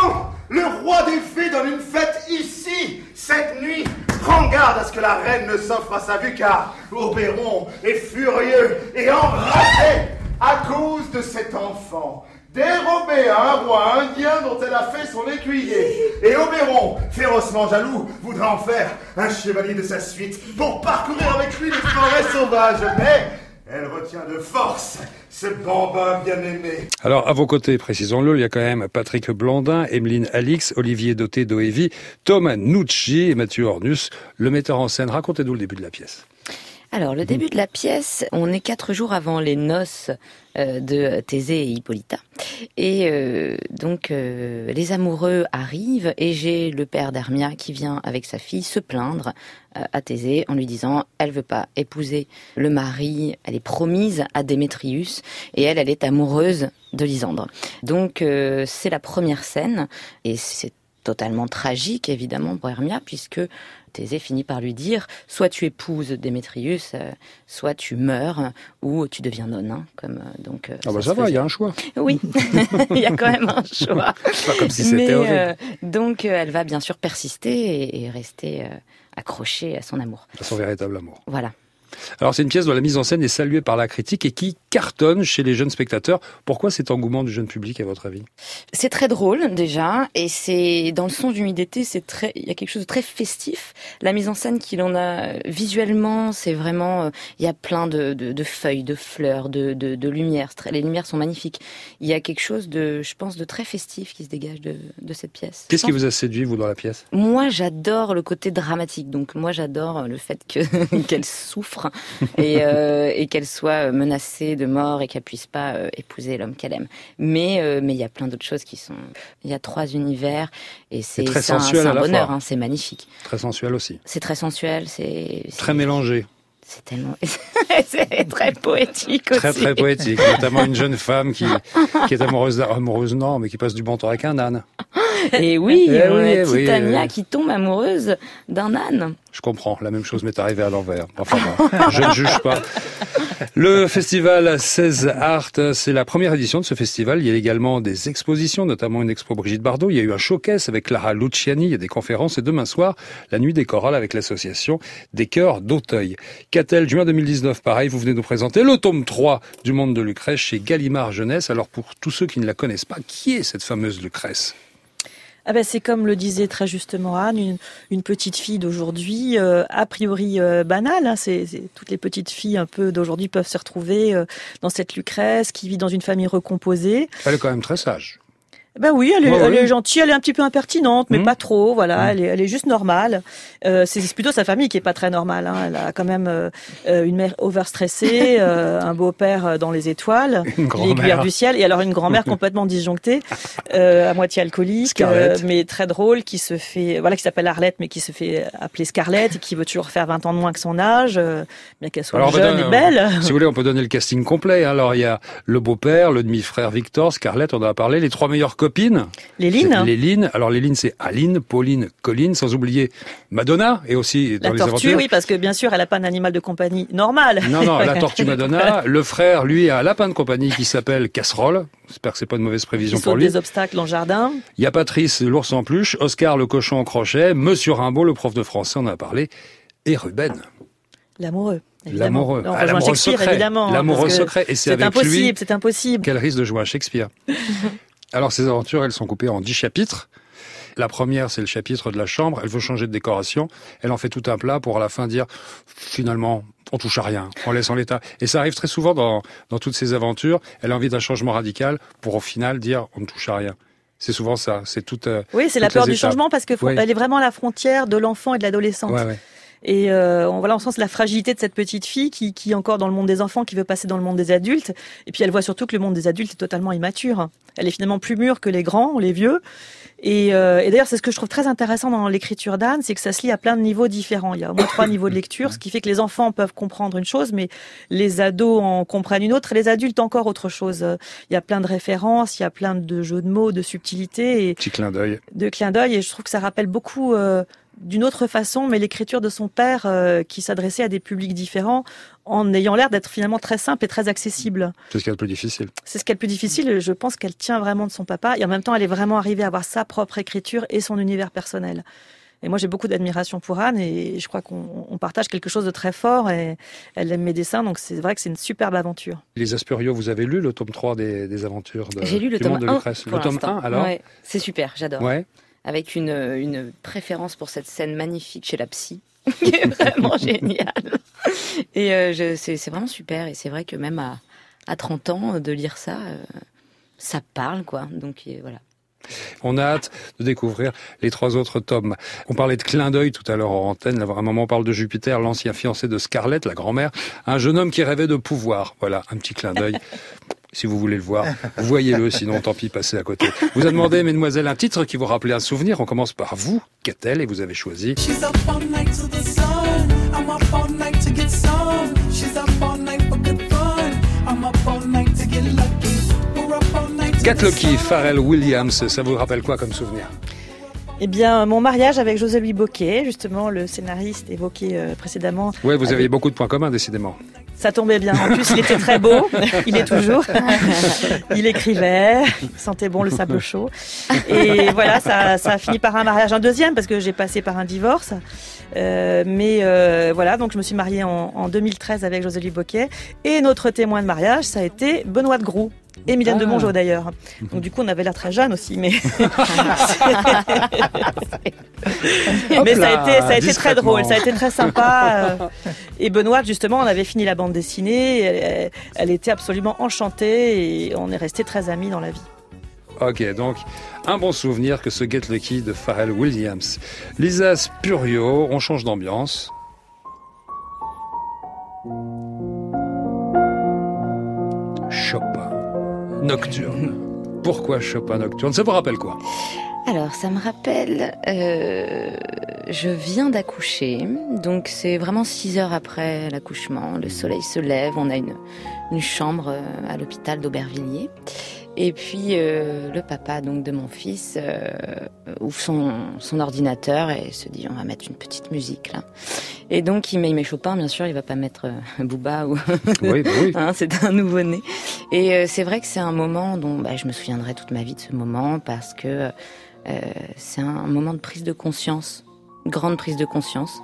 Le roi des fées donne une fête ici, cette nuit. Prends garde à ce que la reine ne s'offre à sa vue, car Oberon est furieux et enragé à cause de cet enfant. Dérobé à un roi indien dont elle a fait son écuyer. Et Oberon, férocement jaloux, voudra en faire un chevalier de sa suite pour parcourir avec lui les forêts sauvages. Mais elle retient de force ce bambin bien-aimé. Alors, à vos côtés, précisons-le, il y a quand même Patrick Blandin, Emeline Alix, Olivier Doté Doevi, Thomas Nucci et Mathieu Ornus, le metteur en scène. Racontez-nous le début de la pièce. Alors, le début de la pièce, on est quatre jours avant les noces euh, de Thésée et Hippolyta. Et euh, donc, euh, les amoureux arrivent et j'ai le père d'Hermia qui vient avec sa fille se plaindre euh, à Thésée en lui disant elle veut pas épouser le mari, elle est promise à Démétrius et elle, elle est amoureuse de Lysandre. Donc, euh, c'est la première scène et c'est totalement tragique évidemment pour Hermia puisque Thésée finit par lui dire soit tu épouses Démétrius, euh, soit tu meurs ou tu deviens nonne. hein, comme euh, donc. euh, Ah bah ça va, il y a un choix. Oui, il y a quand même un choix. Pas comme si c'était euh, donc elle va bien sûr persister et, et rester accrochée à son amour. À son véritable amour. Voilà. Alors, c'est une pièce dont la mise en scène est saluée par la critique et qui cartonne chez les jeunes spectateurs. Pourquoi cet engouement du jeune public, à votre avis? C'est très drôle déjà, et c'est dans le son du d'été, c'est très, il y a quelque chose de très festif. La mise en scène qu'il en a visuellement, c'est vraiment, euh, il y a plein de, de, de feuilles, de fleurs, de, de, de lumière. C'est très- Les lumières sont magnifiques. Il y a quelque chose de, je pense, de très festif qui se dégage de, de cette pièce. Qu'est-ce qui vous a séduit, vous, dans la pièce? Moi, j'adore le côté dramatique. Donc, moi, j'adore le fait que qu'elle souffre et, euh, et qu'elle soit menacée de mort et qu'elle puisse pas euh, épouser l'homme qu'elle aime. Mais euh, mais il y a plein d'autres choses qui sont. Il y a trois univers et c'est un, sensuel c'est à un bonheur. hein, c'est magnifique. Très sensuel aussi. C'est très sensuel. C'est Très mélangé. c'est tellement c'est très poétique aussi. Très, très poétique. Notamment une jeune femme qui, qui est amoureuse, d'un- amoureuse, non, mais qui passe du bon temps avec un âne. Et oui, Eh oui, oui, Titania oui. qui tombe amoureuse d'un âne. Je comprends, la même chose m'est arrivée à l'envers. Enfin bon, je ne juge pas. Le festival 16 Art, c'est la première édition de ce festival. Il y a également des expositions, notamment une expo Brigitte Bardot. Il y a eu un showcase avec Clara Luciani, il y a des conférences. Et demain soir, la nuit des chorales avec l'association des chœurs d'Auteuil. Catel, juin 2019, pareil, vous venez nous présenter le tome 3 du monde de Lucrèce chez Gallimard Jeunesse. Alors pour tous ceux qui ne la connaissent pas, qui est cette fameuse Lucrèce? Ah ben, c'est comme le disait très justement Anne, une, petite fille d'aujourd'hui, euh, a priori euh, banale. hein, toutes les petites filles un peu d'aujourd'hui peuvent se retrouver euh, dans cette Lucrèce qui vit dans une famille recomposée. Elle est quand même très sage. Ben oui, elle est, Ouais, elle est gentille, elle est un petit peu impertinente, mais Mhm. pas trop. Voilà, elle, est, elle est juste normale. Euh, c'est plutôt sa famille qui est pas très normale. Hein. Elle a quand même euh, euh, une mère overstressée, euh, un beau-père euh, dans les étoiles, Une grand-mère. l'aiguilleur du ciel, et alors une grand-mère complètement disjonctée, euh, à moitié alcoolique, mais très drôle, qui se fait, voilà, qui s'appelle Arlette, mais qui se fait appeler Scarlett et qui veut toujours faire 20 ans de moins que son âge, euh, bien qu'elle soit Alors, jeune donner- et belle. Si vous voulez, on peut donner le casting complet. Alors, il y a le beau-père, le demi-frère Victor, Scarlett, on en a parlé, les trois meilleures copines. Léline. C'est Léline. Alors, Léline, c'est Aline, Pauline, Colline, sans oublier Madonna, et aussi dans La les tortue, aventures. oui, parce que bien sûr, elle n'a pas un animal de compagnie normal. Non, non, la tortue Madonna. Le frère, lui, a un lapin de compagnie qui s'appelle Casserole. J'espère que c'est pas une mauvaise prévision pour lui. des obstacles le jardin. Il y a Patrice, l'ours en peluche, Oscar, le cochon en crochet, Monsieur Rimbaud, le prof de français, on en a parlé, et Ruben. L'amoureux. L'amoureux. Ah, l'amoureux secret. évidemment. L'amoureux secret. Et c'est avec impossible, lui- c'est impossible. Quel risque de jouer à Shakespeare Alors, ces aventures, elles sont coupées en dix chapitres. La première, c'est le chapitre de la chambre. Elle veut changer de décoration. Elle en fait tout un plat pour à la fin dire, finalement, on touche à rien. On laisse en l'état. Et ça arrive très souvent dans, dans toutes ces aventures. Elle a envie d'un changement radical pour au final dire, on ne touche à rien. C'est souvent ça. C'est tout. euh, Oui, c'est la peur du étapes. changement parce que faut- elle est vraiment à la frontière de l'enfant et de l'adolescente. Ouais, ouais. Et euh, on, voilà, on sent la fragilité de cette petite fille qui, qui est encore dans le monde des enfants, qui veut passer dans le monde des adultes. Et puis elle voit surtout que le monde des adultes est totalement immature. Elle est finalement plus mûre que les grands, les vieux. Et, euh, et d'ailleurs, c'est ce que je trouve très intéressant dans l'écriture d'Anne, c'est que ça se lit à plein de niveaux différents. Il y a au moins trois niveaux de lecture, ce qui fait que les enfants peuvent comprendre une chose, mais les ados en comprennent une autre, et les adultes encore autre chose. Il y a plein de références, il y a plein de jeux de mots, de subtilités. Et, Petit clin d'œil. de clin d'œil et je trouve que ça rappelle beaucoup euh, d'une autre façon, mais l'écriture de son père euh, qui s'adressait à des publics différents en ayant l'air d'être finalement très simple et très accessible. C'est ce qui est le plus difficile. C'est ce qui est le plus difficile. et Je pense qu'elle tient vraiment de son papa et en même temps, elle est vraiment arrivée à avoir sa propre écriture et son univers personnel. Et moi, j'ai beaucoup d'admiration pour Anne et je crois qu'on on partage quelque chose de très fort et elle aime mes dessins, donc c'est vrai que c'est une superbe aventure. Les Aspuriaux, vous avez lu le tome 3 des, des aventures de, J'ai lu le tome monde de 1 Lucrèce? pour Le tome l'instant. 1, alors? Ouais, C'est super, j'adore. Ouais. Avec une, une préférence pour cette scène magnifique chez la psy, qui est vraiment géniale. Et euh, c'est c'est vraiment super. Et c'est vrai que même à, à 30 ans, de lire ça, euh, ça parle, quoi. Donc euh, voilà. On a hâte de découvrir les trois autres tomes. On parlait de clin d'œil tout à l'heure en antenne. Là, à un moment, on parle de Jupiter, l'ancien fiancé de Scarlett, la grand-mère. Un jeune homme qui rêvait de pouvoir. Voilà, un petit clin d'œil. Si vous voulez le voir, voyez-le, sinon tant pis, passez à côté. Vous a demandé, mesdemoiselles, un titre qui vous rappelait un souvenir. On commence par vous, Qu'a-t-elle Et vous avez choisi Cat get Lucky, Pharrell Williams. Ça vous rappelle quoi comme souvenir? Eh bien, mon mariage avec José-Louis Boquet, justement, le scénariste évoqué euh, précédemment. Ouais, vous avec- aviez beaucoup de points communs, décidément. Ça tombait bien. En plus, il était très beau. Il est toujours. Il écrivait. Il sentait bon le sable chaud. Et voilà, ça, ça a fini par un mariage, un deuxième, parce que j'ai passé par un divorce. Euh, mais euh, voilà, donc je me suis mariée en, en 2013 avec José-Louis Boquet. Et notre témoin de mariage, ça a été Benoît de Groux. Et Mylène de Ah. Mongeau d'ailleurs. Donc du coup, on avait l'air très jeune aussi, mais mais ça a été, ça a été très drôle, ça a été très sympa. euh, Et Benoît, justement, on avait fini la bande dessinée. Elle, elle était absolument enchantée et on est restés très amis dans la vie. Ok, donc un bon souvenir que ce Get Lucky de Pharrell Williams. Lisa Spurio, on change d'ambiance. Chopin, Nocturne. Pourquoi Chopin Nocturne? Ça vous rappelle quoi? Alors, ça me rappelle, euh, je viens d'accoucher, donc c'est vraiment six heures après l'accouchement. Le soleil se lève, on a une, une chambre euh, à l'hôpital d'Aubervilliers. Et puis euh, le papa donc de mon fils ouvre son, son ordinateur et se dit on va mettre une petite musique là. Et donc il met, il met Chopin bien sûr, il va pas mettre euh, Booba ou Oui, bah oui. Hein, c'est un nouveau-né. Et euh, c'est vrai que c'est un moment dont bah, je me souviendrai toute ma vie de ce moment parce que euh, c'est un moment de prise de conscience, grande prise de conscience,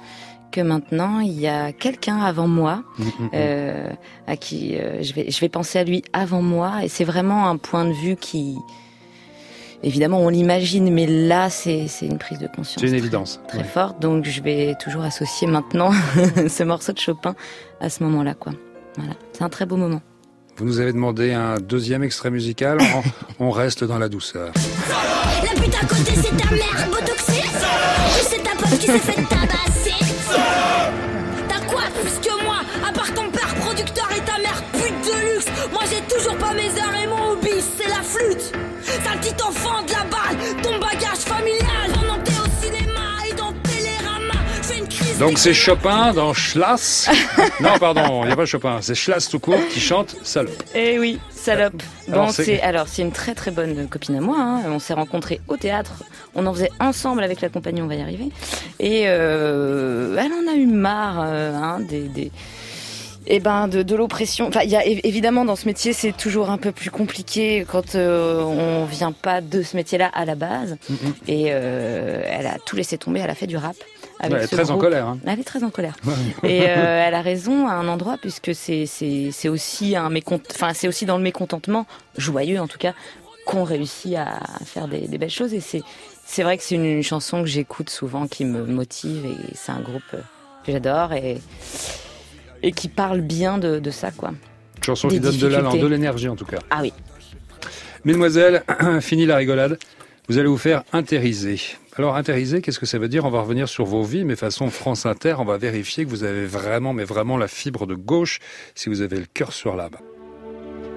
que maintenant il y a quelqu'un avant moi euh, à qui euh, je vais je vais penser à lui avant moi et c'est vraiment un point de vue qui évidemment on l'imagine mais là c'est c'est une prise de conscience C'est une très- évidence. très Ouais. forte donc je vais toujours associer maintenant ce morceau de Chopin à ce moment-là quoi voilà c'est un très beau moment Vous nous avez demandé un deuxième extrait musical. On, on reste dans la douceur. La pute à côté, c'est ta mère botoxée Ou c'est ta pote qui s'est fait tabasser T'as quoi plus que moi À part ton père producteur et ta mère pute de luxe? Moi j'ai toujours pas mes heures Donc c'est Chopin dans Schlass. non, pardon, il n'y a pas Chopin. C'est Schlass tout court qui chante Salope. Eh oui, salope. Bon, c'est- c'est alors c'est une très très bonne copine à moi. hein. On s'est rencontrés au théâtre. On en faisait ensemble avec la compagnie. On va y arriver. Et euh, elle en a eu marre euh, hein, des, des eh ben de, de l'oppression. Enfin, il y a év- évidemment dans ce métier, c'est toujours un peu plus compliqué quand euh, on vient pas de ce métier-là à la base. Et euh, elle a tout laissé tomber. Elle a fait du rap. Avec Ouais, elle est très en colère, hein. Elle est très en colère. Et euh, elle a raison à un endroit puisque c'est aussi un mécont enfin c'est aussi dans le mécontentement joyeux en tout cas qu'on réussit à faire des, des belles choses et c'est c'est vrai que c'est une, une chanson que j'écoute souvent qui me motive et c'est un groupe euh, que j'adore et et qui parle bien de, de ça quoi. Chanson Des qui donne de l'allant, de l'énergie en tout cas. Ah oui. Mesdemoiselles, fini la rigolade. Vous allez vous faire intériser. Alors intériser, qu'est-ce que ça veut dire? On va revenir sur vos vies, mais façon France Inter, on va vérifier que vous avez vraiment, mais vraiment la fibre de gauche, si vous avez le cœur sur l'âme.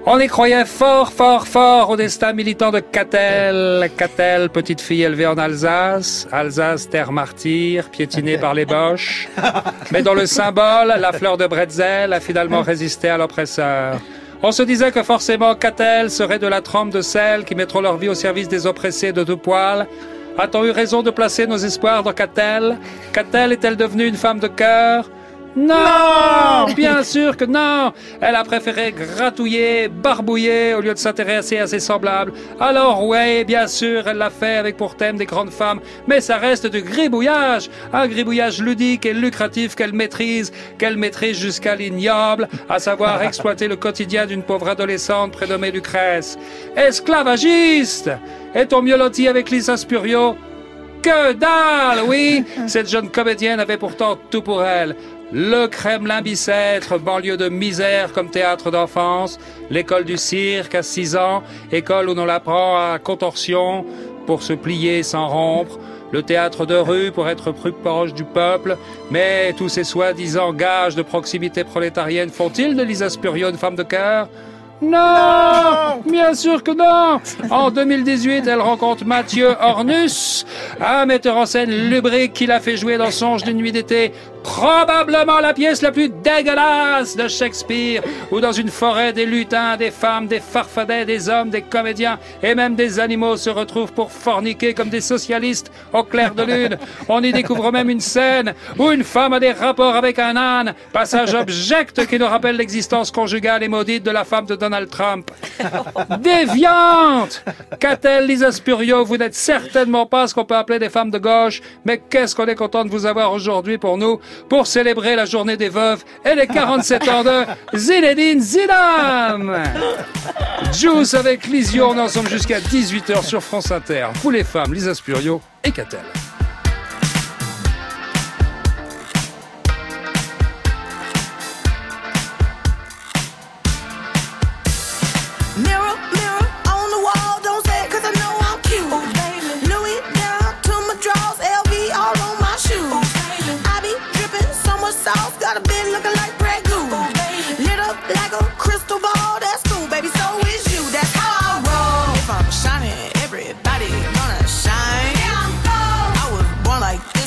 On y croyait fort, fort, fort au destin militant de Catel. Catel, petite fille élevée en Alsace. Alsace, terre martyre, piétinée par les Boches. Mais dans le symbole, la fleur de Bretzel a finalement résisté à l'oppresseur. On se disait que forcément Catel serait de la trempe de celles qui mettront leur vie au service des oppressés de deux poils. A-t-on eu raison de placer nos espoirs dans Catel? Catel est-elle devenue une femme de cœur? Non, Bien sûr que non! Elle a préféré gratouiller, barbouiller au lieu de s'intéresser à ses semblables. Alors ouais, bien sûr, elle l'a fait avec pour thème des grandes femmes, mais ça reste du gribouillage. Un gribouillage ludique et lucratif qu'elle maîtrise, qu'elle maîtrise jusqu'à l'ignoble, à savoir exploiter le quotidien d'une pauvre adolescente prénommée Lucrèce. Esclavagiste! Est-on mieux loti avec Lisa Spurio? Que dalle, oui! Cette jeune comédienne avait pourtant tout pour elle. Le Kremlin Bicêtre, banlieue de misère comme théâtre d'enfance, l'école du cirque à 6 ans, école où l'on apprend à contorsion pour se plier sans rompre, le théâtre de rue pour être plus proche du peuple, mais tous ces soi-disant gages de proximité prolétarienne font-ils de Lisa Spurio une femme de cœur? Non, Bien sûr que non! En 2018, elle rencontre Mathieu Ornus, un metteur en scène lubrique qui l'a fait jouer dans Songe d'une nuit d'été, probablement la pièce la plus dégueulasse de Shakespeare, où dans une forêt des lutins, des femmes, des farfadets, des hommes, des comédiens et même des animaux se retrouvent pour forniquer comme des socialistes au clair de lune. On y découvre même une scène où une femme a des rapports avec un âne, passage abject qui nous rappelle l'existence conjugale et maudite de la femme de Donald Trump. Déviante Qu'a-t-elle, Lisa Spurio? Vous n'êtes certainement pas ce qu'on peut appeler des femmes de gauche, mais qu'est-ce qu'on est content de vous avoir aujourd'hui pour nous, pour célébrer la journée des veuves et les 47 ans de Zinedine Zidane Juice avec Lisio, on est ensemble jusqu'à 18h sur France Inter. Vous les femmes, Lisa Spurio et Catel.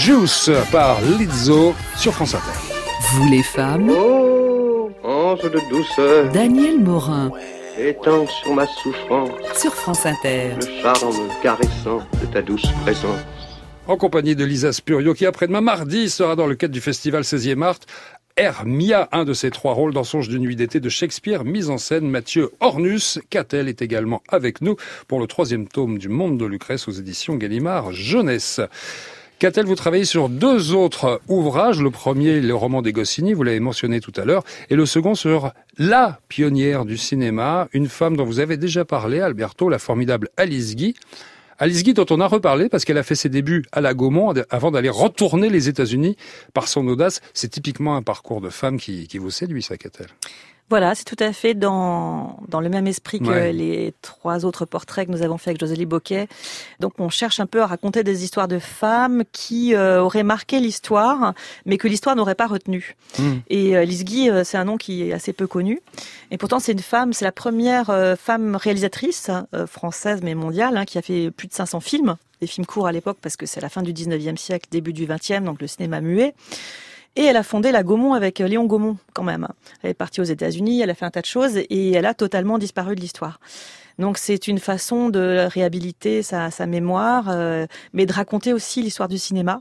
Juice par Lizzo sur France Inter. Vous les femmes, Oh, ange de douceur, Daniel Morin étends sur ma souffrance sur France Inter. le charme caressant de ta douce présence. En compagnie de Lisa Spurio qui après-demain mardi sera dans le cadre du festival 16e Art. Hermia, un de ses trois rôles dans Songe d'une nuit d'été de Shakespeare, mise en scène Mathieu Ornus. Catel est également avec nous pour le troisième tome du Monde de Lucrèce aux éditions Gallimard Jeunesse. Catel, vous travaillez sur deux autres ouvrages. Le premier, le roman des Goscinny, vous l'avez mentionné tout à l'heure, et le second sur la pionnière du cinéma, une femme dont vous avez déjà parlé, Alberto, la formidable Alice Guy. Alice Guy, dont on a reparlé parce qu'elle a fait ses débuts à la Gaumont avant d'aller retourner les États-Unis par son audace. C'est typiquement un parcours de femme qui, qui vous séduit, ça, Catel. Voilà, c'est tout à fait dans, dans le même esprit que Ouais. les trois autres portraits que nous avons fait avec Josélie Boquet. Donc on cherche un peu à raconter des histoires de femmes qui euh, auraient marqué l'histoire, mais que l'histoire n'aurait pas retenu. Et euh, Lise Guy, euh, c'est un nom qui est assez peu connu. Et pourtant, c'est une femme, c'est la première euh, femme réalisatrice euh, française, mais mondiale, hein, qui a fait plus de 500 films, des films courts à l'époque, parce que c'est la fin du 19e siècle, début du 20e, donc le cinéma muet. Et elle a fondé la Gaumont avec euh, Léon Gaumont, quand même. Elle est partie aux États-Unis, elle a fait un tas de choses, et elle a totalement disparu de l'histoire. Donc c'est une façon de réhabiliter sa, mémoire, euh, mais de raconter aussi l'histoire du cinéma,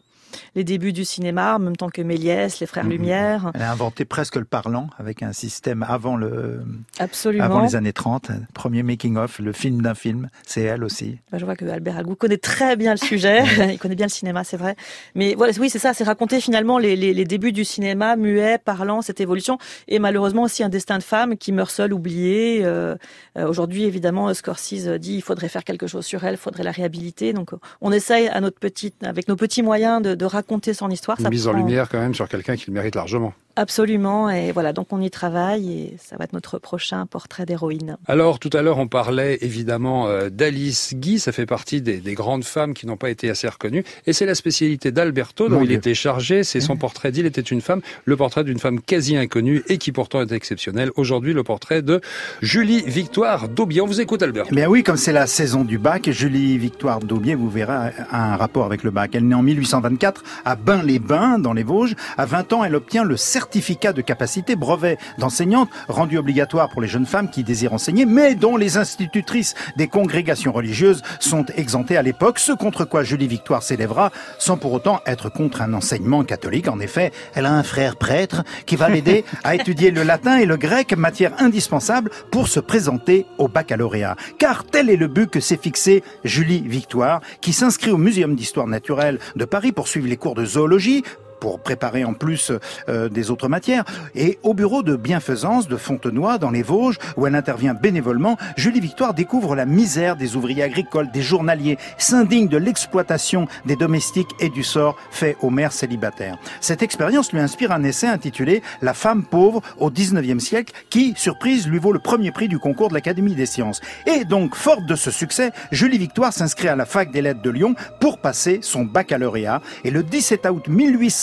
les débuts du cinéma, en même temps que Méliès, les frères Mhm. Lumière. Elle a inventé presque le parlant avec un système avant le Absolument. avant les années 30, premier making of, le film d'un film, c'est elle aussi. Bah, Je vois que Albert Algou connaît très bien le sujet. Il connaît bien le cinéma, c'est vrai. Mais voilà, oui, c'est ça, c'est raconter finalement les, les, les débuts du cinéma, muet, parlant, cette évolution, et malheureusement aussi un destin de femme qui meurt seule, oubliée. Euh, euh, Aujourd'hui, évidemment, Scorsese dit il faudrait faire quelque chose sur elle, il faudrait la réhabiliter. Donc, on essaye à notre petite, avec nos petits moyens de, de raconter son histoire. Une Ça mise en lumière quand même sur quelqu'un qui le mérite largement. Absolument, et voilà, donc on y travaille, et ça va être notre prochain portrait d'héroïne. Alors, tout à l'heure, on parlait évidemment euh, d'Alice Guy. Ça fait partie des, des grandes femmes qui n'ont pas été assez reconnues. Et c'est la spécialité d'Alberto dont Mon il Dieu. était chargé. C'est son portrait d'Il était une femme. Le portrait d'une femme quasi inconnue et qui pourtant est exceptionnelle. Aujourd'hui, le portrait de Julie Victoire Daubier. On vous écoute, Alberto. Eh Bien oui, comme c'est la saison du bac, Julie Victoire Daubier, vous verrez, a un rapport avec le bac. Elle naît en 1824 à Bain-les-Bains, dans les Vosges. À 20 ans, elle obtient le certificat de capacité brevet d'enseignante, rendu obligatoire pour les jeunes femmes qui désirent enseigner, mais dont les institutrices des congrégations religieuses sont exemptées à l'époque, ce contre quoi Julie Victoire s'élèvera, sans pour autant être contre un enseignement catholique. En effet, elle a un frère prêtre qui va l'aider à étudier le latin et le grec, matière indispensable pour se présenter au baccalauréat. Car tel est le but que s'est fixé Julie Victoire, qui s'inscrit au Muséum d'histoire naturelle de Paris pour suivre les cours de zoologie, pour préparer en plus euh, des autres matières. Et au bureau de bienfaisance de Fontenoy, dans les Vosges, où elle intervient bénévolement, Julie Victoire découvre la misère des ouvriers agricoles, des journaliers, s'indigne de l'exploitation des domestiques et du sort fait aux mères célibataires. Cette expérience lui inspire un essai intitulé La femme pauvre au 19e siècle, qui, surprise, lui vaut le premier prix du concours de l'Académie des sciences. Et donc, forte de ce succès, Julie Victoire s'inscrit à la fac des lettres de Lyon pour passer son baccalauréat. Et le 17 août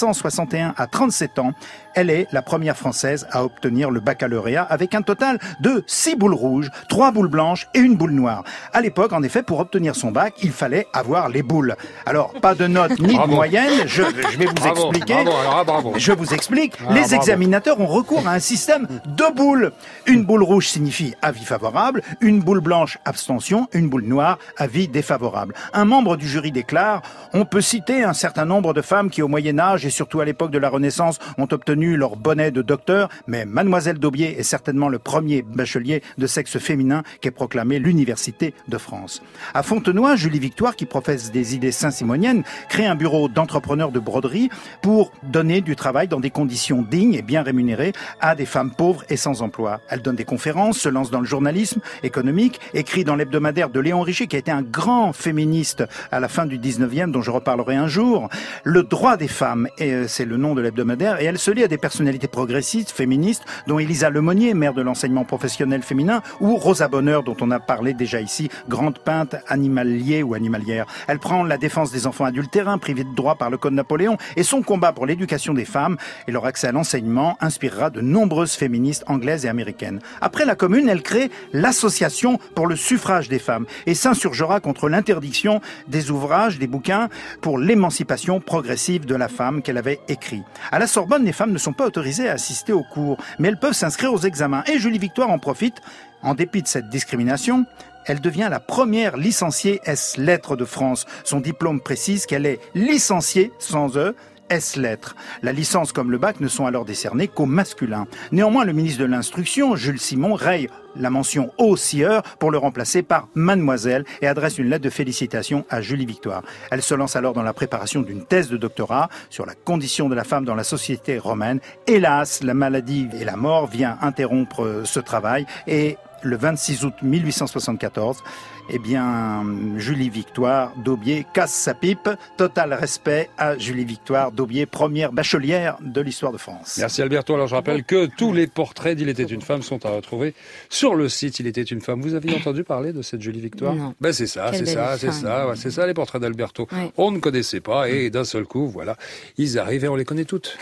1861, à 37 ans, elle est la première française à obtenir le baccalauréat avec un total de 6 boules rouges, 3 boules blanches et une boule noire. À l'époque, en effet, pour obtenir son bac, il fallait avoir les boules. Alors, pas de notes ni de moyenne, je, je vais vous Bravo, expliquer. bravo, ah. Je vous explique. Ah, les examinateurs ont recours à un système de boules. Une boule rouge signifie avis favorable, une boule blanche abstention, une boule noire avis défavorable. Un membre du jury déclare on peut citer un certain nombre de femmes qui au Moyen Âge et surtout à l'époque de la Renaissance ont obtenu leur bonnet de docteur, mais mademoiselle Daubier est certainement le premier bachelier de sexe féminin qu'ait proclamé l'université de France. À Fontenoy, Julie Victoire, qui professe des idées saint-simoniennes, crée un bureau d'entrepreneurs de broderie pour donner du travail dans des conditions dignes et bien rémunérées à des femmes pauvres et sans emploi. Elle donne des conférences, se lance dans le journalisme économique, écrit dans l'hebdomadaire de Léon Richer, qui a été un grand féministe à la fin du 19e, dont je reparlerai un jour. Le droit des femmes, euh, c'est le nom de l'hebdomadaire, et elle se lie à des personnalités progressistes, féministes, dont Elisa Lemonnier, maire de l'enseignement professionnel féminin, ou Rosa Bonheur, dont on a parlé déjà ici, grande peinte animalier ou animalière. Elle prend la défense des enfants adultérins, privés de droit par le Code Napoléon, et son combat pour l'éducation des femmes et leur accès à l'enseignement inspirera de nombreuses féministes anglaises et américaines. Après la Commune, elle crée l'Association pour le suffrage des femmes et s'insurgera contre l'interdiction des ouvrages, des bouquins pour l'émancipation progressive de la femme qu'elle avait écrit. À la Sorbonne, les femmes ne sont pas autorisées à assister aux cours, mais elles peuvent s'inscrire aux examens. Et Julie Victoire en profite. En dépit de cette discrimination, elle devient la première licenciée S lettres de France. Son diplôme précise qu'elle est licenciée sans E S lettres. La licence comme le bac ne sont alors décernées qu'aux masculins. Néanmoins, le ministre de l'Instruction, Jules Simon, raye la mention au sieur pour le remplacer par mademoiselle et adresse une lettre de félicitations à Julie Victoire. Elle se lance alors dans la préparation d'une thèse de doctorat sur la condition de la femme dans la société romaine. Hélas, la maladie et la mort vient interrompre ce travail et le 26 août 1874, eh bien, Julie Victoire d'Aubier casse sa pipe. Total respect à Julie Victoire d'Aubier, première bachelière de l'histoire de France. Merci Alberto. Alors je rappelle que tous les portraits d'Il était une femme sont à retrouver sur le site Il était une femme. Vous aviez entendu parler de cette Julie Victoire? Non. Ben c'est ça, c'est ça, c'est ça, ouais, c'est ça les portraits d'Alberto. Ouais. On ne connaissait pas et d'un seul coup, voilà, ils arrivent et on les connaît toutes.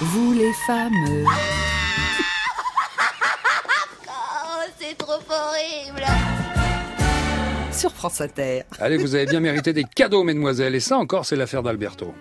Vous les femmes. Horrible. Sur France Inter. Allez, vous avez bien mérité des cadeaux, mesdemoiselles. Et ça encore, c'est l'affaire d'Alberto.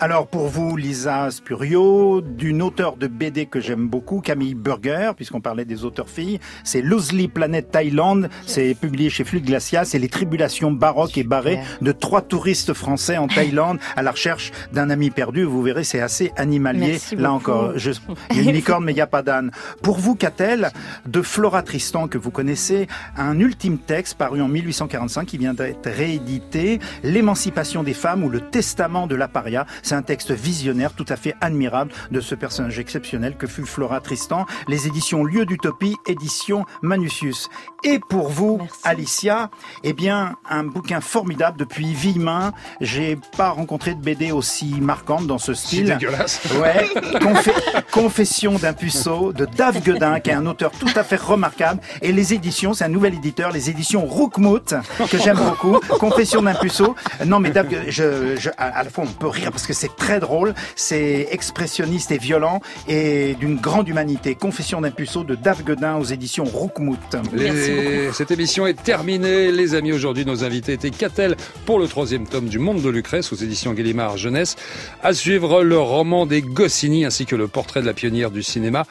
Alors pour vous, Lisa Spurio, d'une auteure de BD que j'aime beaucoup, Camille Burger, puisqu'on parlait des auteurs filles, c'est Loosely Planet Thaïlande, c'est publié chez Flux Glacia, c'est les tribulations baroques et barrées de trois touristes français en Thaïlande à la recherche d'un ami perdu. Vous verrez, c'est assez animalier. Merci Là beaucoup. encore, je- il y a une licorne, mais il n'y a pas d'âne. Pour vous, qu'a-t-elle de Flora Tristan, que vous connaissez, un ultime texte paru en 1845 qui vient d'être réédité, L'émancipation des femmes ou le testament de l'aparia. C'est un texte visionnaire tout à fait admirable de ce personnage exceptionnel que fut Flora Tristan. Les éditions Lieu d'Utopie, édition Manusius. Et pour vous, Alicia, eh bien, un bouquin formidable depuis Villemain. J'ai pas rencontré de BD aussi marquante dans ce style. dégueulasse. Ouais. Confé- Confession d'un puceau de Dave Guedin, qui est un auteur tout à fait remarquable. Et les éditions, c'est un nouvel éditeur, les éditions Roukmout, que j'aime beaucoup. Confession d'un puceau. Non, mais Dave, Guedin, je, je- à à la fois, on peut rire parce que c'est très drôle, c'est expressionniste et violent et d'une grande humanité. Confession d'un puceau de Dave Guedin aux éditions Roukmout. Les- Cette émission est terminée. Les amis, aujourd'hui, nos invités étaient Catel pour le troisième tome du Monde de Lucrèce aux éditions Gallimard Jeunesse. À suivre le roman des Goscinny ainsi que le portrait de la pionnière du cinéma.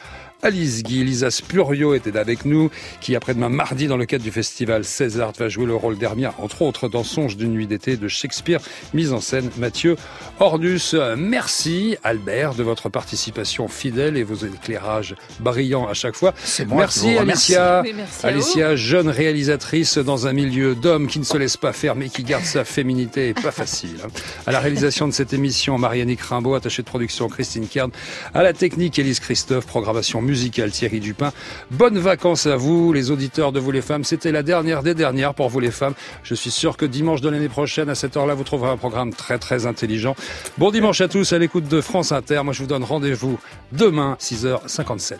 Alice Guy, Lisa Spurio était avec nous, qui après-demain mardi dans le cadre du festival César va jouer le rôle d'Hermia, entre autres dans Songe d'une nuit d'été de Shakespeare, mise en scène Mathieu Ordus. Merci Albert de votre participation fidèle et vos éclairages brillants à chaque fois. C'est moi qui Merci. Alicia. Oui, merci Alicia, jeune réalisatrice dans un milieu d'hommes qui ne se laisse pas faire mais qui garde sa féminité et pas facile. hein. À la réalisation de cette émission, Marianne Rimbaud, attachée de production Christine Kern, à la technique Élise Christophe, programmation musicale Thierry Dupin. Bonnes vacances à vous, les auditeurs de Vous les femmes. C'était la dernière des dernières pour Vous les femmes. Je suis sûr que dimanche de l'année prochaine, à cette heure-là, vous trouverez un programme très très intelligent. Bon dimanche à tous à l'écoute de France Inter. Moi, je vous donne rendez-vous demain, 6h57.